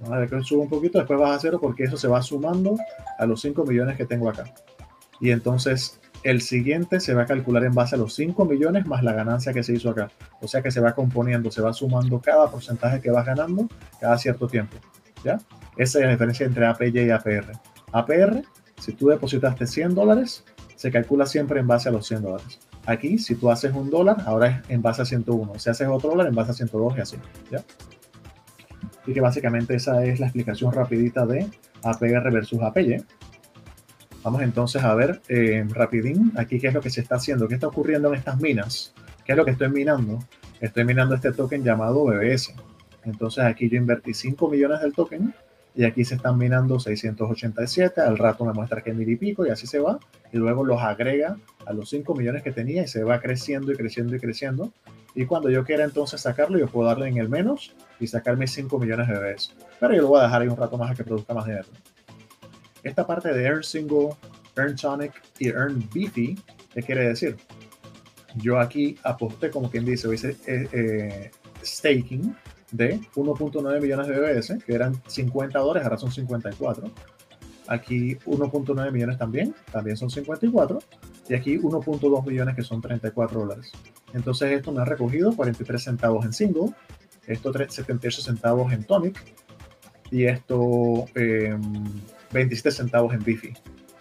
Vamos a ver que un poquito, después baja a cero porque eso se va sumando a los 5 millones que tengo acá. Y entonces el siguiente se va a calcular en base a los 5 millones más la ganancia que se hizo acá. O sea que se va componiendo, se va sumando cada porcentaje que vas ganando cada cierto tiempo. ¿Ya? Esa es la diferencia entre APY y APR. APR, si tú depositaste 100 dólares, se calcula siempre en base a los 100 dólares. Aquí, si tú haces un dólar, ahora es en base a 101. Si haces otro dólar, en base a 102 y así. ¿Ya? Y que básicamente esa es la explicación rapidita de APR versus APY. Vamos entonces a ver eh, rapidín aquí qué es lo que se está haciendo, qué está ocurriendo en estas minas, qué es lo que estoy minando. Estoy minando este token llamado BBS. Entonces aquí yo invertí 5 millones del token y aquí se están minando 687. Al rato me muestra que mil y pico y así se va. Y luego los agrega a los 5 millones que tenía y se va creciendo y creciendo y creciendo. Y cuando yo quiera entonces sacarlo, yo puedo darle en el menos y sacar mis 5 millones de bebés. Pero yo lo voy a dejar ahí un rato más a que produzca más dinero. Esta parte de Earn Single, Earn Tonic y Earn Beefy, ¿qué quiere decir? Yo aquí aposté, como quien dice, hice eh, eh, staking de 1.9 millones de BBS, que eran 50 dólares, ahora son 54. Aquí 1.9 millones también, también son 54. Y aquí 1.2 millones, que son 34 dólares. Entonces esto me ha recogido 43 centavos en single, esto 78 centavos en tonic y esto 27 em, centavos en bifi.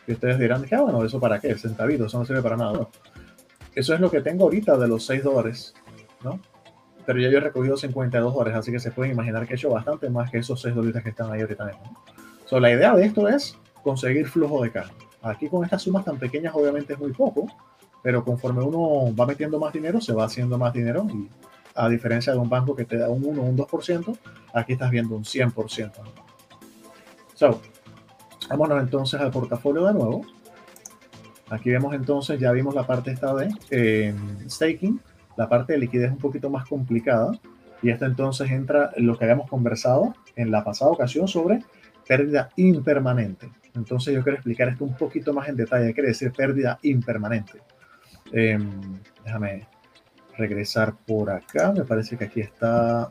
Y ustedes dirán, ¿qué ah, bueno, ¿eso para qué? Centavito, eso no sirve para nada. Eso es lo que tengo ahorita de los 6 dólares, ¿no? Pero ya yo he recogido 52 dólares, así que se pueden imaginar que he hecho bastante más que esos 6 dólares que están ahí ahorita mismo. So, la idea de esto es conseguir flujo de caja. Aquí con estas sumas tan pequeñas obviamente es muy poco, pero conforme uno va metiendo más dinero, se va haciendo más dinero y a diferencia de un banco que te da un 1 o un 2%, aquí estás viendo un 100%. So, vámonos entonces al portafolio de nuevo. Aquí vemos entonces, ya vimos la parte esta de eh, staking, la parte de liquidez un poquito más complicada. Y esto entonces entra en lo que habíamos conversado en la pasada ocasión sobre pérdida impermanente. Entonces yo quiero explicar esto un poquito más en detalle. ¿Qué quiere decir pérdida impermanente? Em, déjame regresar por acá. Me parece que aquí está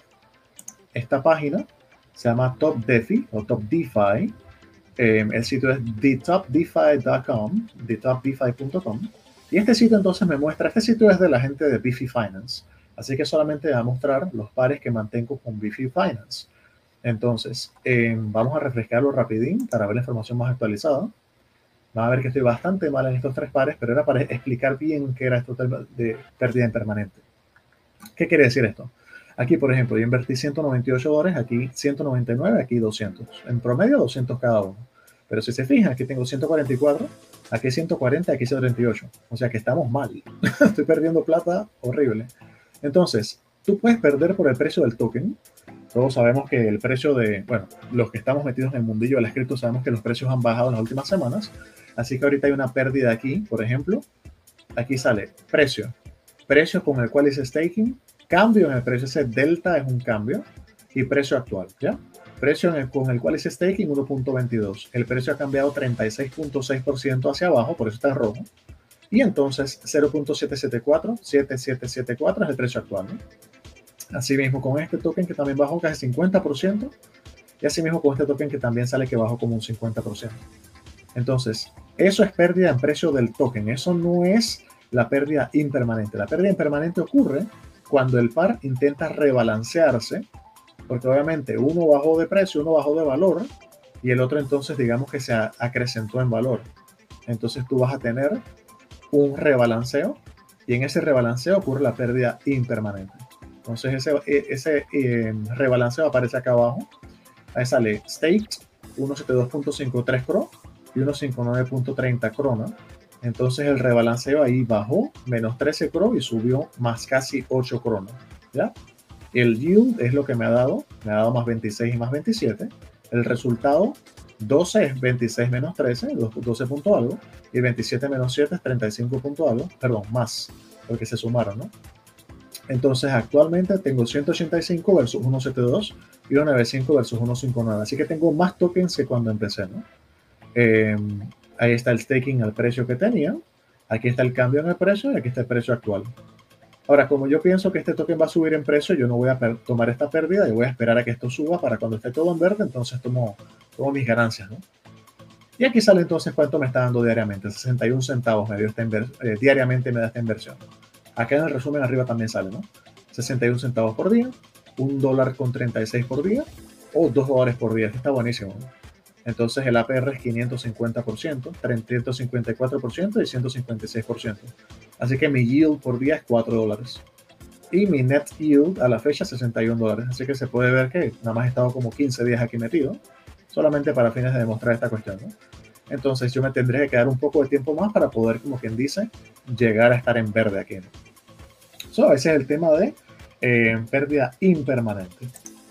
esta página. Se llama Top DeFi o Top DeFi. Em, el sitio es thetopdefi.com, thetopdefi.com. Y este sitio entonces me muestra, este sitio es de la gente de Bifi Finance, así que solamente va a mostrar los pares que mantengo con Bifi Finance. Entonces, eh, vamos a refrescarlo rapidín para ver la información más actualizada. Van a ver que estoy bastante mal en estos tres pares, pero era para explicar bien qué era esto de pérdida impermanente. ¿Qué quiere decir esto? Aquí, por ejemplo, yo invertí 198 dólares, aquí 199, aquí 200. En promedio, 200 cada uno. Pero si se fijan, aquí tengo 144, aquí 140, aquí 138. O sea que estamos mal. Estoy perdiendo plata horrible. Entonces, tú puedes perder por el precio del token. Todos sabemos que el precio de, bueno, los que estamos metidos en el mundillo del escrito sabemos que los precios han bajado en las últimas semanas. Así que ahorita hay una pérdida aquí, por ejemplo. Aquí sale precio. Precio con el cual es staking. Cambio en el precio. Ese delta es un cambio. Y precio actual, ¿ya? Precio con el cual es staking 1.22. El precio ha cambiado 36.6% hacia abajo, por eso está en rojo. Y entonces 0.774, 7774 es el precio actual. ¿no? Así mismo con este token que también bajó casi 50%. Y así mismo con este token que también sale que bajó como un 50%. Entonces, eso es pérdida en precio del token. Eso no es la pérdida impermanente. La pérdida impermanente ocurre cuando el par intenta rebalancearse porque obviamente uno bajó de precio, uno bajó de valor y el otro entonces digamos que se acrecentó en valor. Entonces tú vas a tener un rebalanceo y en ese rebalanceo ocurre la pérdida impermanente. Entonces ese, e, ese eh, rebalanceo aparece acá abajo. Ahí sale stake 172.53 CRO y 159.30 Crona. Entonces el rebalanceo ahí bajó menos 13 CRO y subió más casi 8 Crona. ¿Ya? El yield es lo que me ha dado, me ha dado más 26 y más 27. El resultado, 12 es 26 menos 13, 12 punto algo, y 27 menos 7 es 35 punto algo, perdón, más, porque se sumaron, ¿no? Entonces actualmente tengo 185 versus 172 y 195 versus 159, así que tengo más tokens que cuando empecé, ¿no? Em, ahí está el staking al precio que tenía, aquí está el cambio en el precio y aquí está el precio actual. Ahora, como yo pienso que este token va a subir en precio, yo no voy a tomar esta pérdida y voy a esperar a que esto suba para cuando esté todo en verde, entonces tomo, tomo mis ganancias, ¿no? Y aquí sale entonces cuánto me está dando diariamente, 61 centavos me dio esta eh, diariamente me da esta inversión. Acá en el resumen arriba también sale, ¿no? 61 centavos por día, un dólar con 36 por día o 2 dólares por día. Esto está buenísimo. ¿no? Entonces el APR es 550%, 354% y 156%. Así que mi yield por día es 4 dólares. Y mi net yield a la fecha es 61 dólares. Así que se puede ver que nada más he estado como 15 días aquí metido, solamente para fines de demostrar esta cuestión. Entonces yo me tendré que quedar un poco de tiempo más para poder, como quien dice, llegar a estar en verde aquí. ¿no? ese es el tema de eh, pérdida impermanente.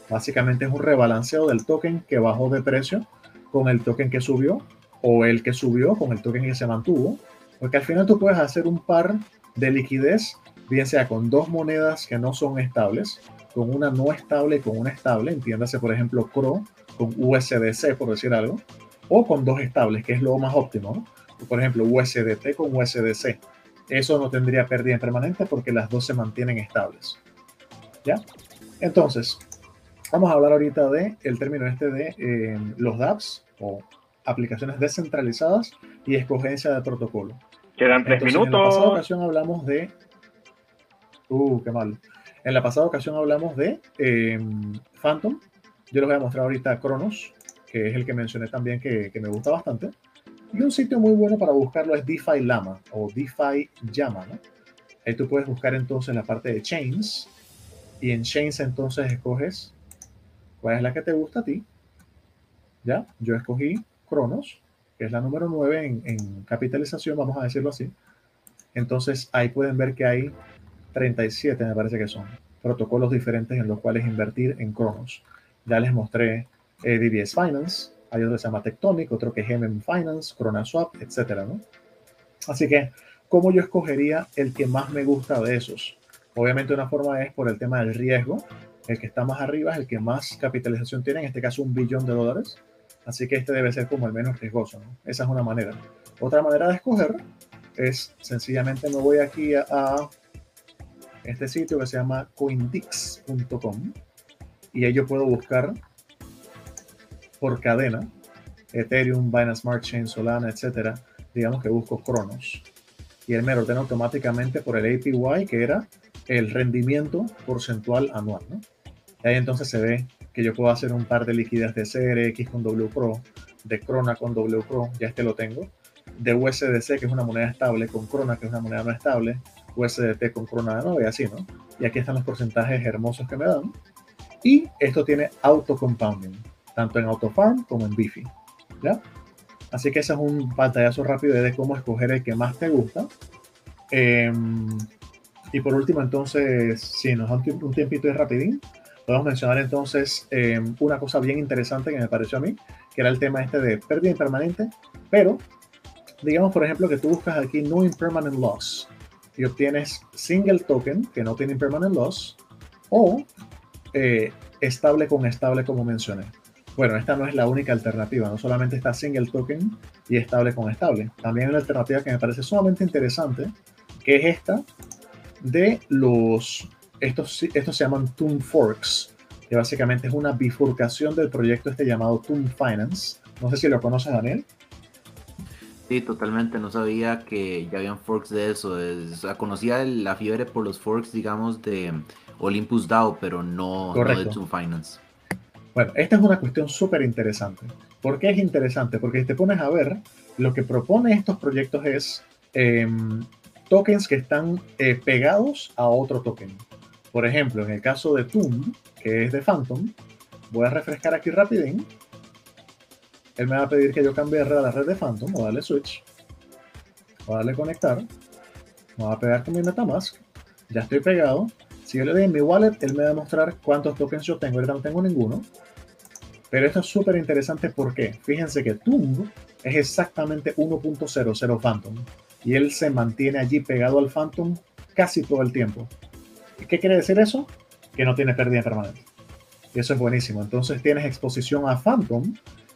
Básicamente es un rebalanceo del token que bajó de precio con el token que subió o el que subió con el token que se mantuvo, porque al final tú puedes hacer un par de liquidez, bien sea con dos monedas que no son estables, con una no estable y con una estable, entiéndase por ejemplo CRO con USDC, por decir algo, o con dos estables, que es lo más óptimo, por ejemplo USDT con USDC. Eso no tendría pérdida permanente porque las dos se mantienen estables. ¿Ya? Entonces, Vamos a hablar ahorita de el término este de eh, los dApps o aplicaciones descentralizadas y escogencia de protocolo. Quedan tres minutos. En la pasada ocasión hablamos de. Uh, qué mal. En la pasada ocasión hablamos de em, Phantom. Yo les voy a mostrar ahorita Cronos, que es el que mencioné también que, que, me gusta bastante. Y un sitio muy bueno para buscarlo es DeFi Lama o DeFi Llama. ¿no? Ahí tú puedes buscar entonces la parte de Chains. Y en Chains entonces escoges cuál es la que te gusta a ti. ¿Ya? Yo escogí Cronos, que es la número 9 en, capitalización, vamos a decirlo así. Entonces ahí pueden ver que hay 37, me parece que son, protocolos diferentes en los cuales invertir en Cronos. Ya les mostré eh, DBS Finance, hay otro que se llama Tectonic, otro que es MM Finance, CronaSwap, etcétera, ¿no? Así que, ¿cómo yo escogería el que más me gusta de esos? Obviamente una forma es por el tema del riesgo, el que está más arriba es el que más capitalización tiene, en este caso un billón de dólares. Así que este debe ser como el menos riesgoso. Esa es una manera. Otra manera de escoger es sencillamente me voy aquí a, este sitio que se llama coindix.com y ahí yo puedo buscar por cadena Ethereum, Binance Smart Chain, Solana, etcétera. Digamos que busco Cronos. y él me ordena automáticamente por el APY, que era el rendimiento porcentual anual. Ahí entonces se ve que yo puedo hacer un par de liquidez de CRX con WPRO, de Crona con WPRO, ya este lo tengo, de USDC, que es una moneda estable, con Crona, que es una moneda no estable, USDT con Crona de nuevo y así, ¿no? Y aquí están los porcentajes hermosos que me dan. Y esto tiene auto compounding, tanto en AutoFarm como en Bifi, ¿ya? Así que ese es un pantallazo rápido de cómo escoger el que más te gusta. Em, y por último, entonces, si nos da un tiempito de rapidín, podemos mencionar entonces em, una cosa bien interesante que me pareció a mí, que era el tema este de pérdida impermanente, pero digamos, por ejemplo, que tú buscas aquí no impermanent loss y obtienes single token que no tiene impermanent loss o eh, estable con estable como mencioné. Bueno, esta no es la única alternativa, no solamente está single token y estable con estable. También hay una alternativa que me parece sumamente interesante, que es esta de los, estos, estos se llaman Toon Forks, que básicamente es una bifurcación del proyecto este llamado Toon Finance. No sé si lo conoces, Daniel. Sí, totalmente. No sabía que ya habían forks de eso. O sea, conocía la fiebre por los forks, digamos, de Olympus DAO, pero no, de Toon Finance. Bueno, esta es una cuestión súper interesante. ¿Por qué es interesante? Porque si te pones a ver, lo que propone estos proyectos es em, tokens que están eh, pegados a otro token. Por ejemplo, en el caso de Toon, que es de Phantom, voy a refrescar aquí rapidín. Él me va a pedir que yo cambie a la red de Phantom, a darle switch, a darle conectar, me va a pegar con mi Metamask, ya estoy pegado. Si yo le doy en mi wallet, él me va a mostrar cuántos tokens yo tengo, ahorita no tengo ninguno. Pero esto es súper interesante porque fíjense que Tung es exactamente 1.00 Phantom y él se mantiene allí pegado al Phantom casi todo el tiempo. ¿Qué quiere decir eso? Que no tiene pérdida permanente. Y eso es buenísimo. Entonces tienes exposición a Phantom,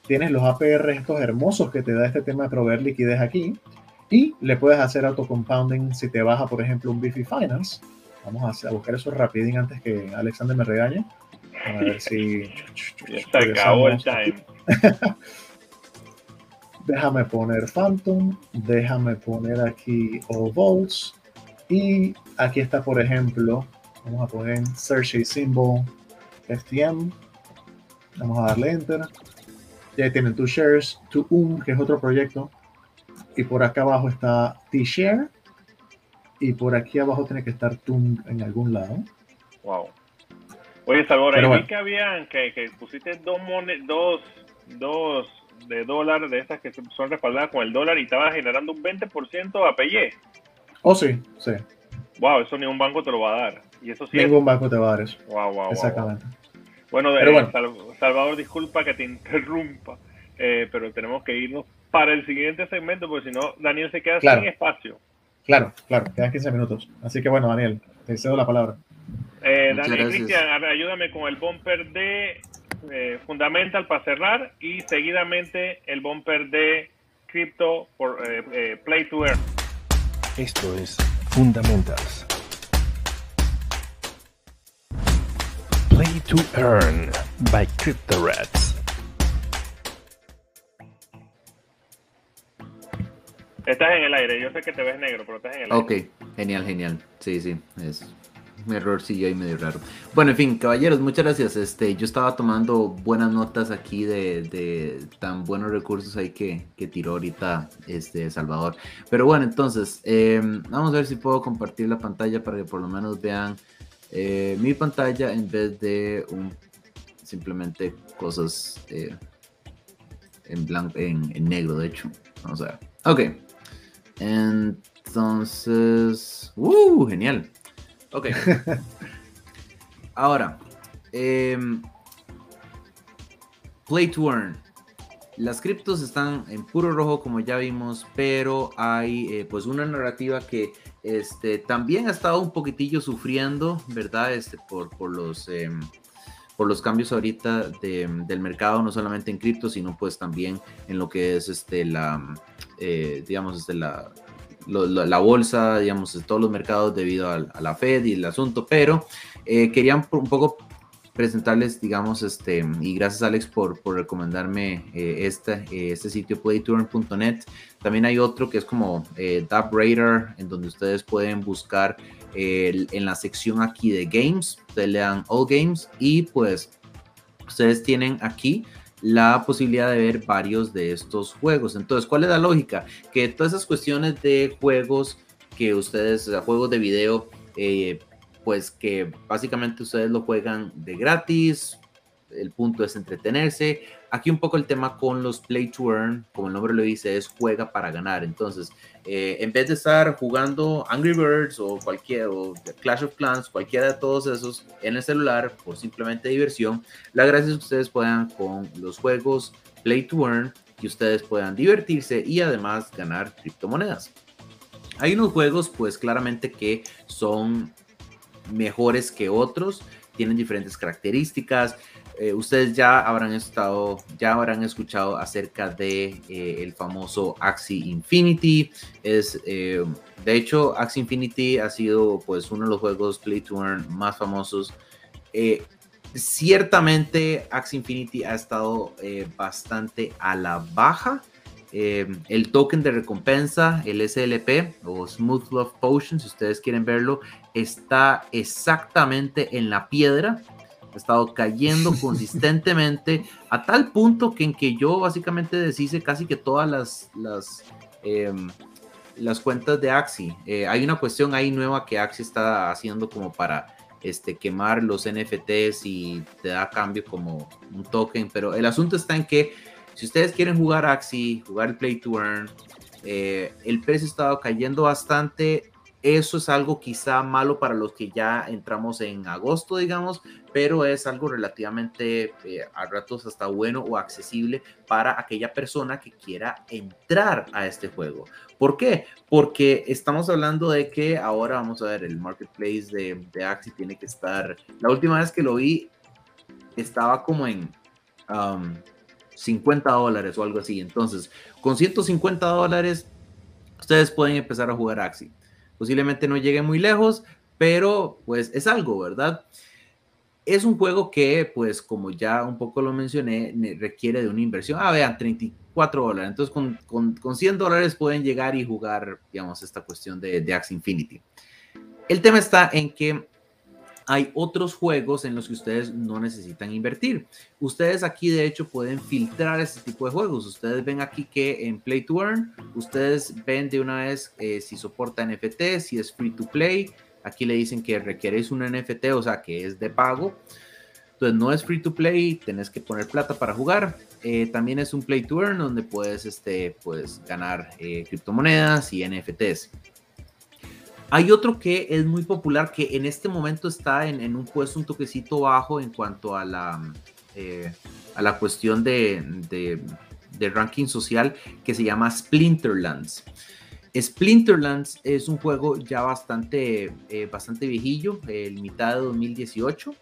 tienes los APR estos hermosos que te da este tema de proveer liquidez aquí y le puedes hacer auto compounding si te baja, por ejemplo, un Bifi Finance. Vamos a, buscar eso rapidín antes que Alexander me regañe. A ver si. Se acabó el time. déjame poner Phantom, déjame poner aquí All Volts. Y aquí está, por ejemplo, vamos a poner Search Symbol FTM. Vamos a darle Enter. Ya tienen tu shares, tu um, que es otro proyecto. Y por acá abajo está T-Share. Y por aquí abajo tiene que estar TUM en algún lado. Wow. Oye, Salvador, ahí vi que habían, que, que pusiste dos, dos, dos de dólar de estas que son respaldadas con el dólar y estabas generando un 20% a PY. Oh, sí, sí. Wow, eso ni un banco te lo va a dar. Y eso sí Ningún banco te va a dar eso. Wow, wow, Exactamente. Bueno, de, Salvador, disculpa que te interrumpa, eh, pero tenemos que irnos para el siguiente segmento, porque si no, Daniel se queda sin espacio. Claro, claro, quedan 15 minutos. Así que bueno, Daniel, te cedo la palabra. Eh, Daniel Cristian, ayúdame con el bumper de eh, Fundamental para cerrar y seguidamente el bumper de Crypto por eh, eh, Play to Earn. Esto es Fundamentals. Play to Earn by Crypto Rats. Estás en el aire, yo sé que te ves negro, pero estás en el aire. Ok, genial, genial. Sí, sí, es un errorcillo ahí medio raro. Bueno, en fin, caballeros, muchas gracias. Este, yo estaba tomando buenas notas aquí de, tan buenos recursos ahí que, que, tiró ahorita este Salvador. Pero bueno, entonces, em, vamos a ver si puedo compartir la pantalla para que por lo menos vean eh, mi pantalla en vez de un, simplemente cosas eh, en blanco, en, en negro, de hecho. Vamos a ver. Ok. Entonces, ¡uh! Genial. Ok. Ahora, em, Play to Earn. Las criptos están en puro rojo, como ya vimos, pero hay eh, pues una narrativa que este, también ha estado un poquitillo sufriendo, ¿verdad? Este, por, por los, em, por los cambios ahorita del mercado, no solamente en cripto, sino pues también en lo que es este, la, eh, digamos, desde la, la, bolsa, digamos, de todos los mercados debido a, la Fed y el asunto, pero eh, querían un poco presentarles, digamos, este, y gracias Alex por, por recomendarme eh, este, este sitio playturn.net. También hay otro que es como eh, Radar, en donde ustedes pueden buscar en la sección aquí de Games, ustedes le dan All Games y pues ustedes tienen aquí la posibilidad de ver varios de estos juegos. Entonces, ¿cuál es la lógica? Que todas esas cuestiones de juegos que ustedes, juegos de video, eh, pues que básicamente ustedes lo juegan de gratis, el punto es entretenerse. Aquí un poco el tema con los play to earn, como el nombre lo dice, es juega para ganar. Entonces, eh, en vez de estar jugando Angry Birds o cualquier, Clash of Clans, cualquiera de todos esos en el celular por simplemente diversión, la gracia es que ustedes puedan con los juegos play to earn, que ustedes puedan divertirse y además ganar criptomonedas. Hay unos juegos, pues claramente que son mejores que otros, tienen diferentes características. Eh, ustedes ya habrán estado, ya habrán escuchado acerca de eh, el famoso Axie Infinity. Es, eh, de hecho, Axie Infinity ha sido pues uno de los juegos Play to Earn más famosos. ciertamente, Axie Infinity ha estado bastante a la baja. el token de recompensa, el SLP o Smooth Love Potion, si ustedes quieren verlo, está exactamente en la piedra ha estado cayendo consistentemente a tal punto que en que yo básicamente deshice casi que todas las, las, em, las cuentas de Axi. Eh, hay una cuestión ahí nueva que Axi está haciendo como para este, quemar los NFTs y te da cambio como un token, pero el asunto está en que si ustedes quieren jugar Axi, jugar el Play to Earn, eh, el precio ha estado cayendo bastante eso es algo quizá malo para los que ya entramos en agosto, digamos, pero es algo relativamente eh, a ratos hasta bueno o accesible para aquella persona que quiera entrar a este juego. ¿Por qué? Porque estamos hablando de que ahora vamos a ver el marketplace de, de Axie tiene que estar. La última vez que lo vi estaba como en 50 dólares o algo así. Entonces, con 150 dólares, ustedes pueden empezar a jugar Axie Posiblemente no llegue muy lejos, pero pues es algo, ¿verdad? Es un juego que, pues como ya un poco lo mencioné, requiere de una inversión. Ah, vean, 34 dólares. Entonces con, con, con 100 dólares pueden llegar y jugar, digamos, esta cuestión de, de Axie Infinity. El tema está en que hay otros juegos en los que ustedes no necesitan invertir. Ustedes aquí de hecho pueden filtrar este tipo de juegos. Ustedes ven aquí que en Play to Earn, ustedes ven de una vez eh, si soporta NFT, si es free to play. Aquí le dicen que requieres un NFT, o sea que es de pago. Entonces no es free to play, tenés que poner plata para jugar. Eh, también es un play to earn donde puedes, este, pues, ganar eh, criptomonedas y NFTs. Hay otro que es muy popular, que en este momento está en, un puesto un toquecito bajo en cuanto a la, eh, a la cuestión de, de, ranking social, que se llama Splinterlands. Splinterlands es un juego ya bastante, eh, bastante viejillo, el mitad de 2018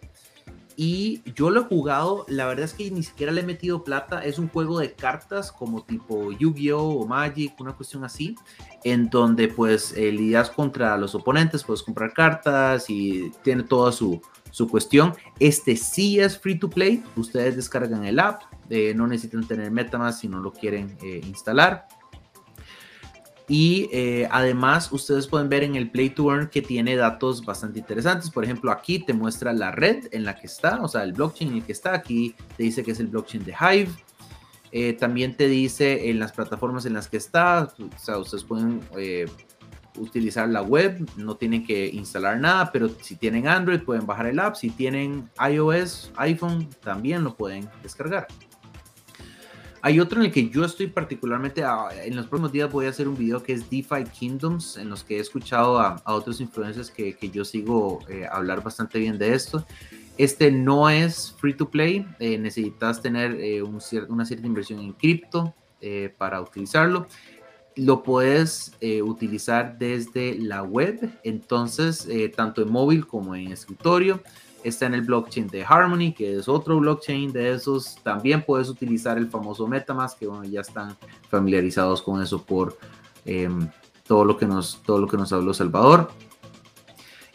y yo lo he jugado, la verdad es que ni siquiera le he metido plata. Es un juego de cartas como tipo Yu-Gi-Oh o Magic, una cuestión así, en donde pues eh, lidias contra los oponentes, puedes comprar cartas y tiene toda su, su cuestión. Este sí es free to play, ustedes descargan el app, eh, no necesitan tener MetaMask si no lo quieren eh, instalar. Y eh, además ustedes pueden ver en el Play to Earn que tiene datos bastante interesantes. Por ejemplo, aquí te muestra la red en la que está, o sea, el blockchain en el que está. Aquí te dice que es el blockchain de Hive. Eh, también te dice en las plataformas en las que está. O sea, ustedes pueden eh, utilizar la web, no tienen que instalar nada, pero si tienen Android pueden bajar el app. Si tienen iOS, iPhone, también lo pueden descargar. Hay otro en el que yo estoy particularmente, ah, en los próximos días voy a hacer un video que es DeFi Kingdoms, en los que he escuchado a, otros influencers que, que yo sigo eh, hablar bastante bien de esto. Este no es free to play, eh, necesitas tener eh, un una cierta inversión en cripto para utilizarlo. Lo puedes utilizar desde la web, entonces tanto en móvil como en escritorio está en el blockchain de Harmony, que es otro blockchain de esos. También puedes utilizar el famoso MetaMask, que bueno, ya están familiarizados con eso por em, todo, lo que nos, todo lo que nos habló Salvador.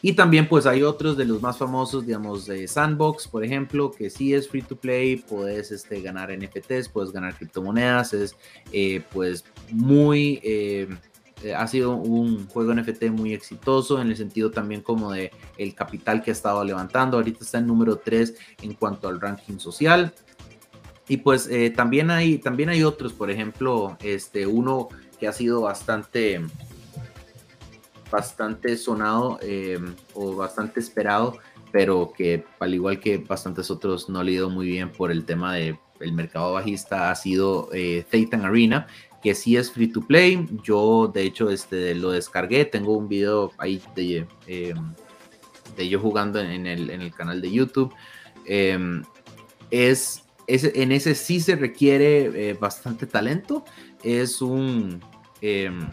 Y también pues hay otros de los más famosos, digamos, de Sandbox, por ejemplo, que sí es free to play, puedes este, ganar NFTs, puedes ganar criptomonedas, es eh, pues muy... Eh, ha sido un juego NFT muy exitoso en el sentido también como de el capital que ha estado levantando. Ahorita está en número 3 en cuanto al ranking social. Y pues eh, también, hay, también hay otros, por ejemplo, este, uno que ha sido bastante, bastante sonado eh, o bastante esperado, pero que al igual que bastantes otros no ha ido muy bien por el tema del el mercado bajista, ha sido eh, Arena, que sí es free to play. Yo, de hecho, este, lo descargué. Tengo un video ahí de, eh, de yo jugando en el, en el canal de YouTube. Em, es en ese sí se requiere eh, bastante talento. Es un. Em,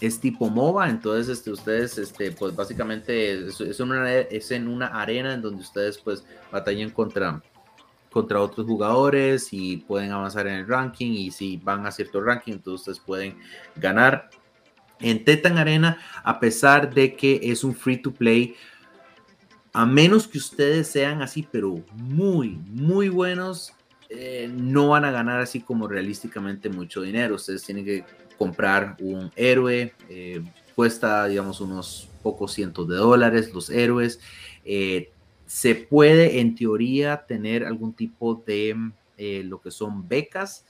es tipo MOBA, entonces este, ustedes, este, pues básicamente es, es, una, es en una arena en donde ustedes pues batallan contra, contra otros jugadores y pueden avanzar en el ranking y si van a cierto ranking, entonces pueden ganar. En Tetan Arena, a pesar de que es un free to play, a menos que ustedes sean así, pero muy, muy buenos, eh, no van a ganar así como realísticamente mucho dinero. Ustedes tienen que comprar un héroe, eh, cuesta, digamos, unos pocos cientos de dólares los héroes. Eh, se puede, en teoría, tener algún tipo de lo que son becas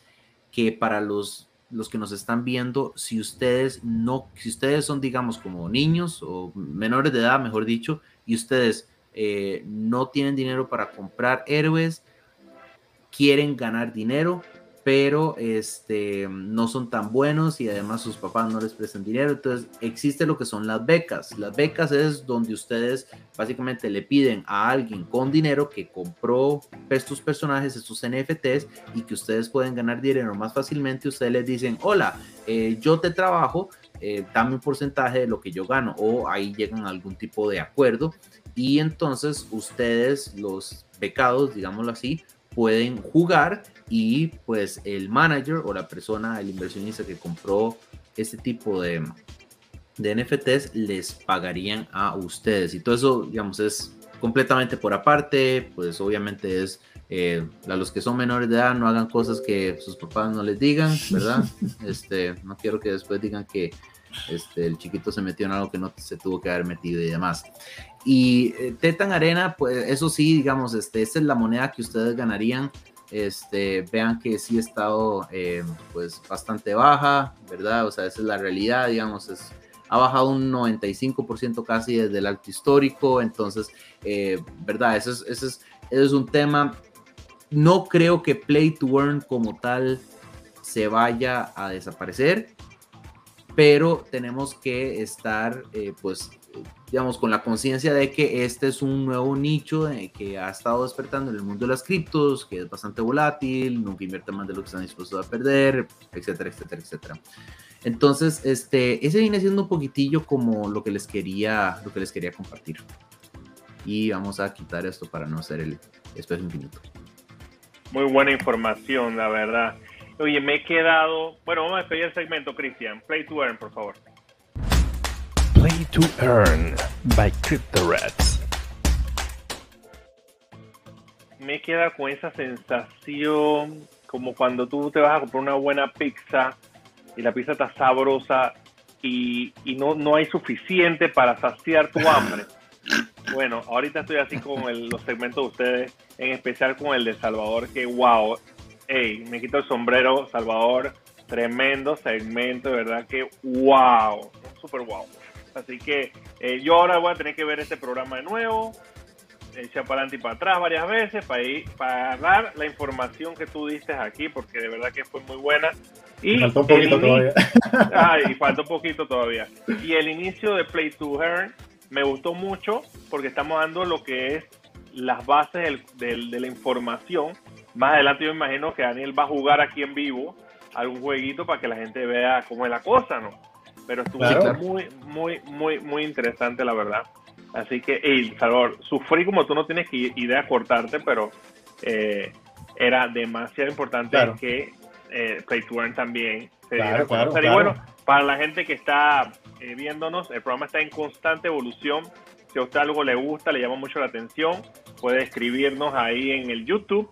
que para los los que nos están viendo, si ustedes no, si ustedes son, digamos, como niños o menores de edad, mejor dicho, y ustedes eh, no tienen dinero para comprar héroes, quieren ganar dinero, pero este, no son tan buenos y además sus papás no les prestan dinero. Entonces existe lo que son las becas. Las becas es donde ustedes básicamente le piden a alguien con dinero que compró estos personajes, estos NFTs y que ustedes pueden ganar dinero más fácilmente. Ustedes les dicen, hola, eh, yo te trabajo, eh, dame un porcentaje de lo que yo gano o ahí llegan a algún tipo de acuerdo y entonces ustedes, los becados, digámoslo así, pueden jugar y pues el manager o la persona, el inversionista que compró este tipo de, de NFTs les pagarían a ustedes. Y todo eso, digamos, es completamente por aparte, pues obviamente es eh, a los que son menores de edad no hagan cosas que sus papás no les digan, ¿verdad? Este, no quiero que después digan que este, el chiquito se metió en algo que no se tuvo que haber metido y demás. Y eh, Tetan Arena, pues eso sí, digamos, este, esta es la moneda que ustedes ganarían. Este, vean que sí ha estado eh, pues bastante baja, ¿verdad? O sea, esa es la realidad, digamos, es, ha bajado un 95% casi desde el alto histórico, entonces, eh, ¿verdad? Eso es, eso, es, es un tema. No creo que Play to Earn como tal se vaya a desaparecer, pero tenemos que estar, eh, pues, digamos, con la conciencia de que este es un nuevo nicho que ha estado despertando en el mundo de las criptos, que es bastante volátil, nunca invierte más de lo que están dispuestos a perder, etcétera, etcétera, etcétera. Entonces, este, ese viene siendo un poquitillo como lo que les quería, lo que les quería compartir. Y vamos a quitar esto para no hacer el espacio infinito. Muy buena información, la verdad. Oye, me he quedado. Bueno, vamos a despedir el segmento, Cristian. Play to earn, por favor. To earn by CryptoRats. Me queda con esa sensación como cuando tú te vas a comprar una buena pizza y la pizza está sabrosa y, y no, no hay suficiente para saciar tu hambre. Bueno, ahorita estoy así con el, los segmentos de ustedes, en especial con el de Salvador, que wow, hey, me quito el sombrero, Salvador, tremendo segmento, de verdad que wow, super wow. Así que eh, yo ahora voy a tener que ver este programa de nuevo, echar para adelante y para atrás varias veces para, ir, para dar la información que tú diste aquí, porque de verdad que fue muy buena. Y falta un poquito todavía. Ay, falta un poquito todavía. Y el inicio de Play to Earn me gustó mucho porque estamos dando lo que es las bases del, de la información más adelante yo me imagino que Daniel va a jugar aquí en vivo algún jueguito para que la gente vea cómo es la cosa, ¿no? Pero estuvo muy, muy, muy, muy interesante, la verdad. Así que, hey, Salvador, sufrí como tú no tienes que idea cortarte, pero eh, era demasiado importante que eh, Play to Earn también se diera a conocer. Y bueno, para la gente que está eh, viéndonos, el programa está en constante evolución. Si a usted algo le gusta, le llama mucho la atención, puede escribirnos ahí en el YouTube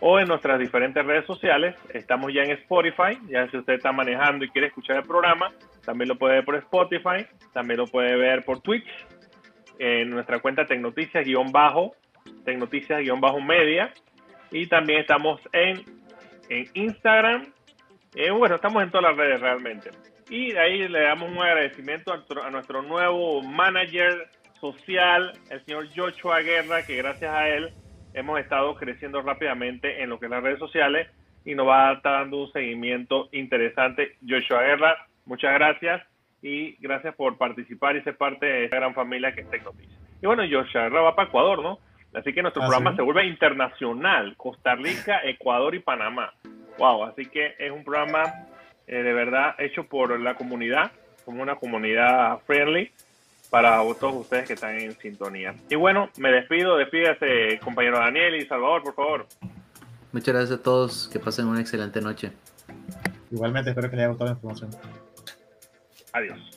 o en nuestras diferentes redes sociales. Estamos ya en Spotify, ya si usted está manejando y quiere escuchar el programa, también lo puede ver por Spotify, también lo puede ver por Twitch, en nuestra cuenta Tecnoticias-bajo, Tecnoticias-media, y también estamos en, en Instagram, eh, bueno, estamos en todas las redes realmente. Y ahí le damos un agradecimiento a, a nuestro nuevo manager social, el señor Joshua Guerra, que gracias a él hemos estado creciendo rápidamente en lo que es las redes sociales y nos va a estar dando un seguimiento interesante. Joshua Guerra, muchas gracias y gracias por participar y ser parte de esta gran familia que es Tecnoticias. Y bueno, Joshua Guerra va para Ecuador, ¿no? Así que nuestro programa se vuelve internacional, Costa Rica, Ecuador y Panamá. Wow, así que es un programa eh, de verdad hecho por la comunidad, como una comunidad friendly para todos ustedes que están en sintonía. Y bueno, me despido, despídase compañero Daniel y Salvador, por favor. Muchas gracias a todos, que pasen una excelente noche. Igualmente, espero que les haya gustado la información. Adiós.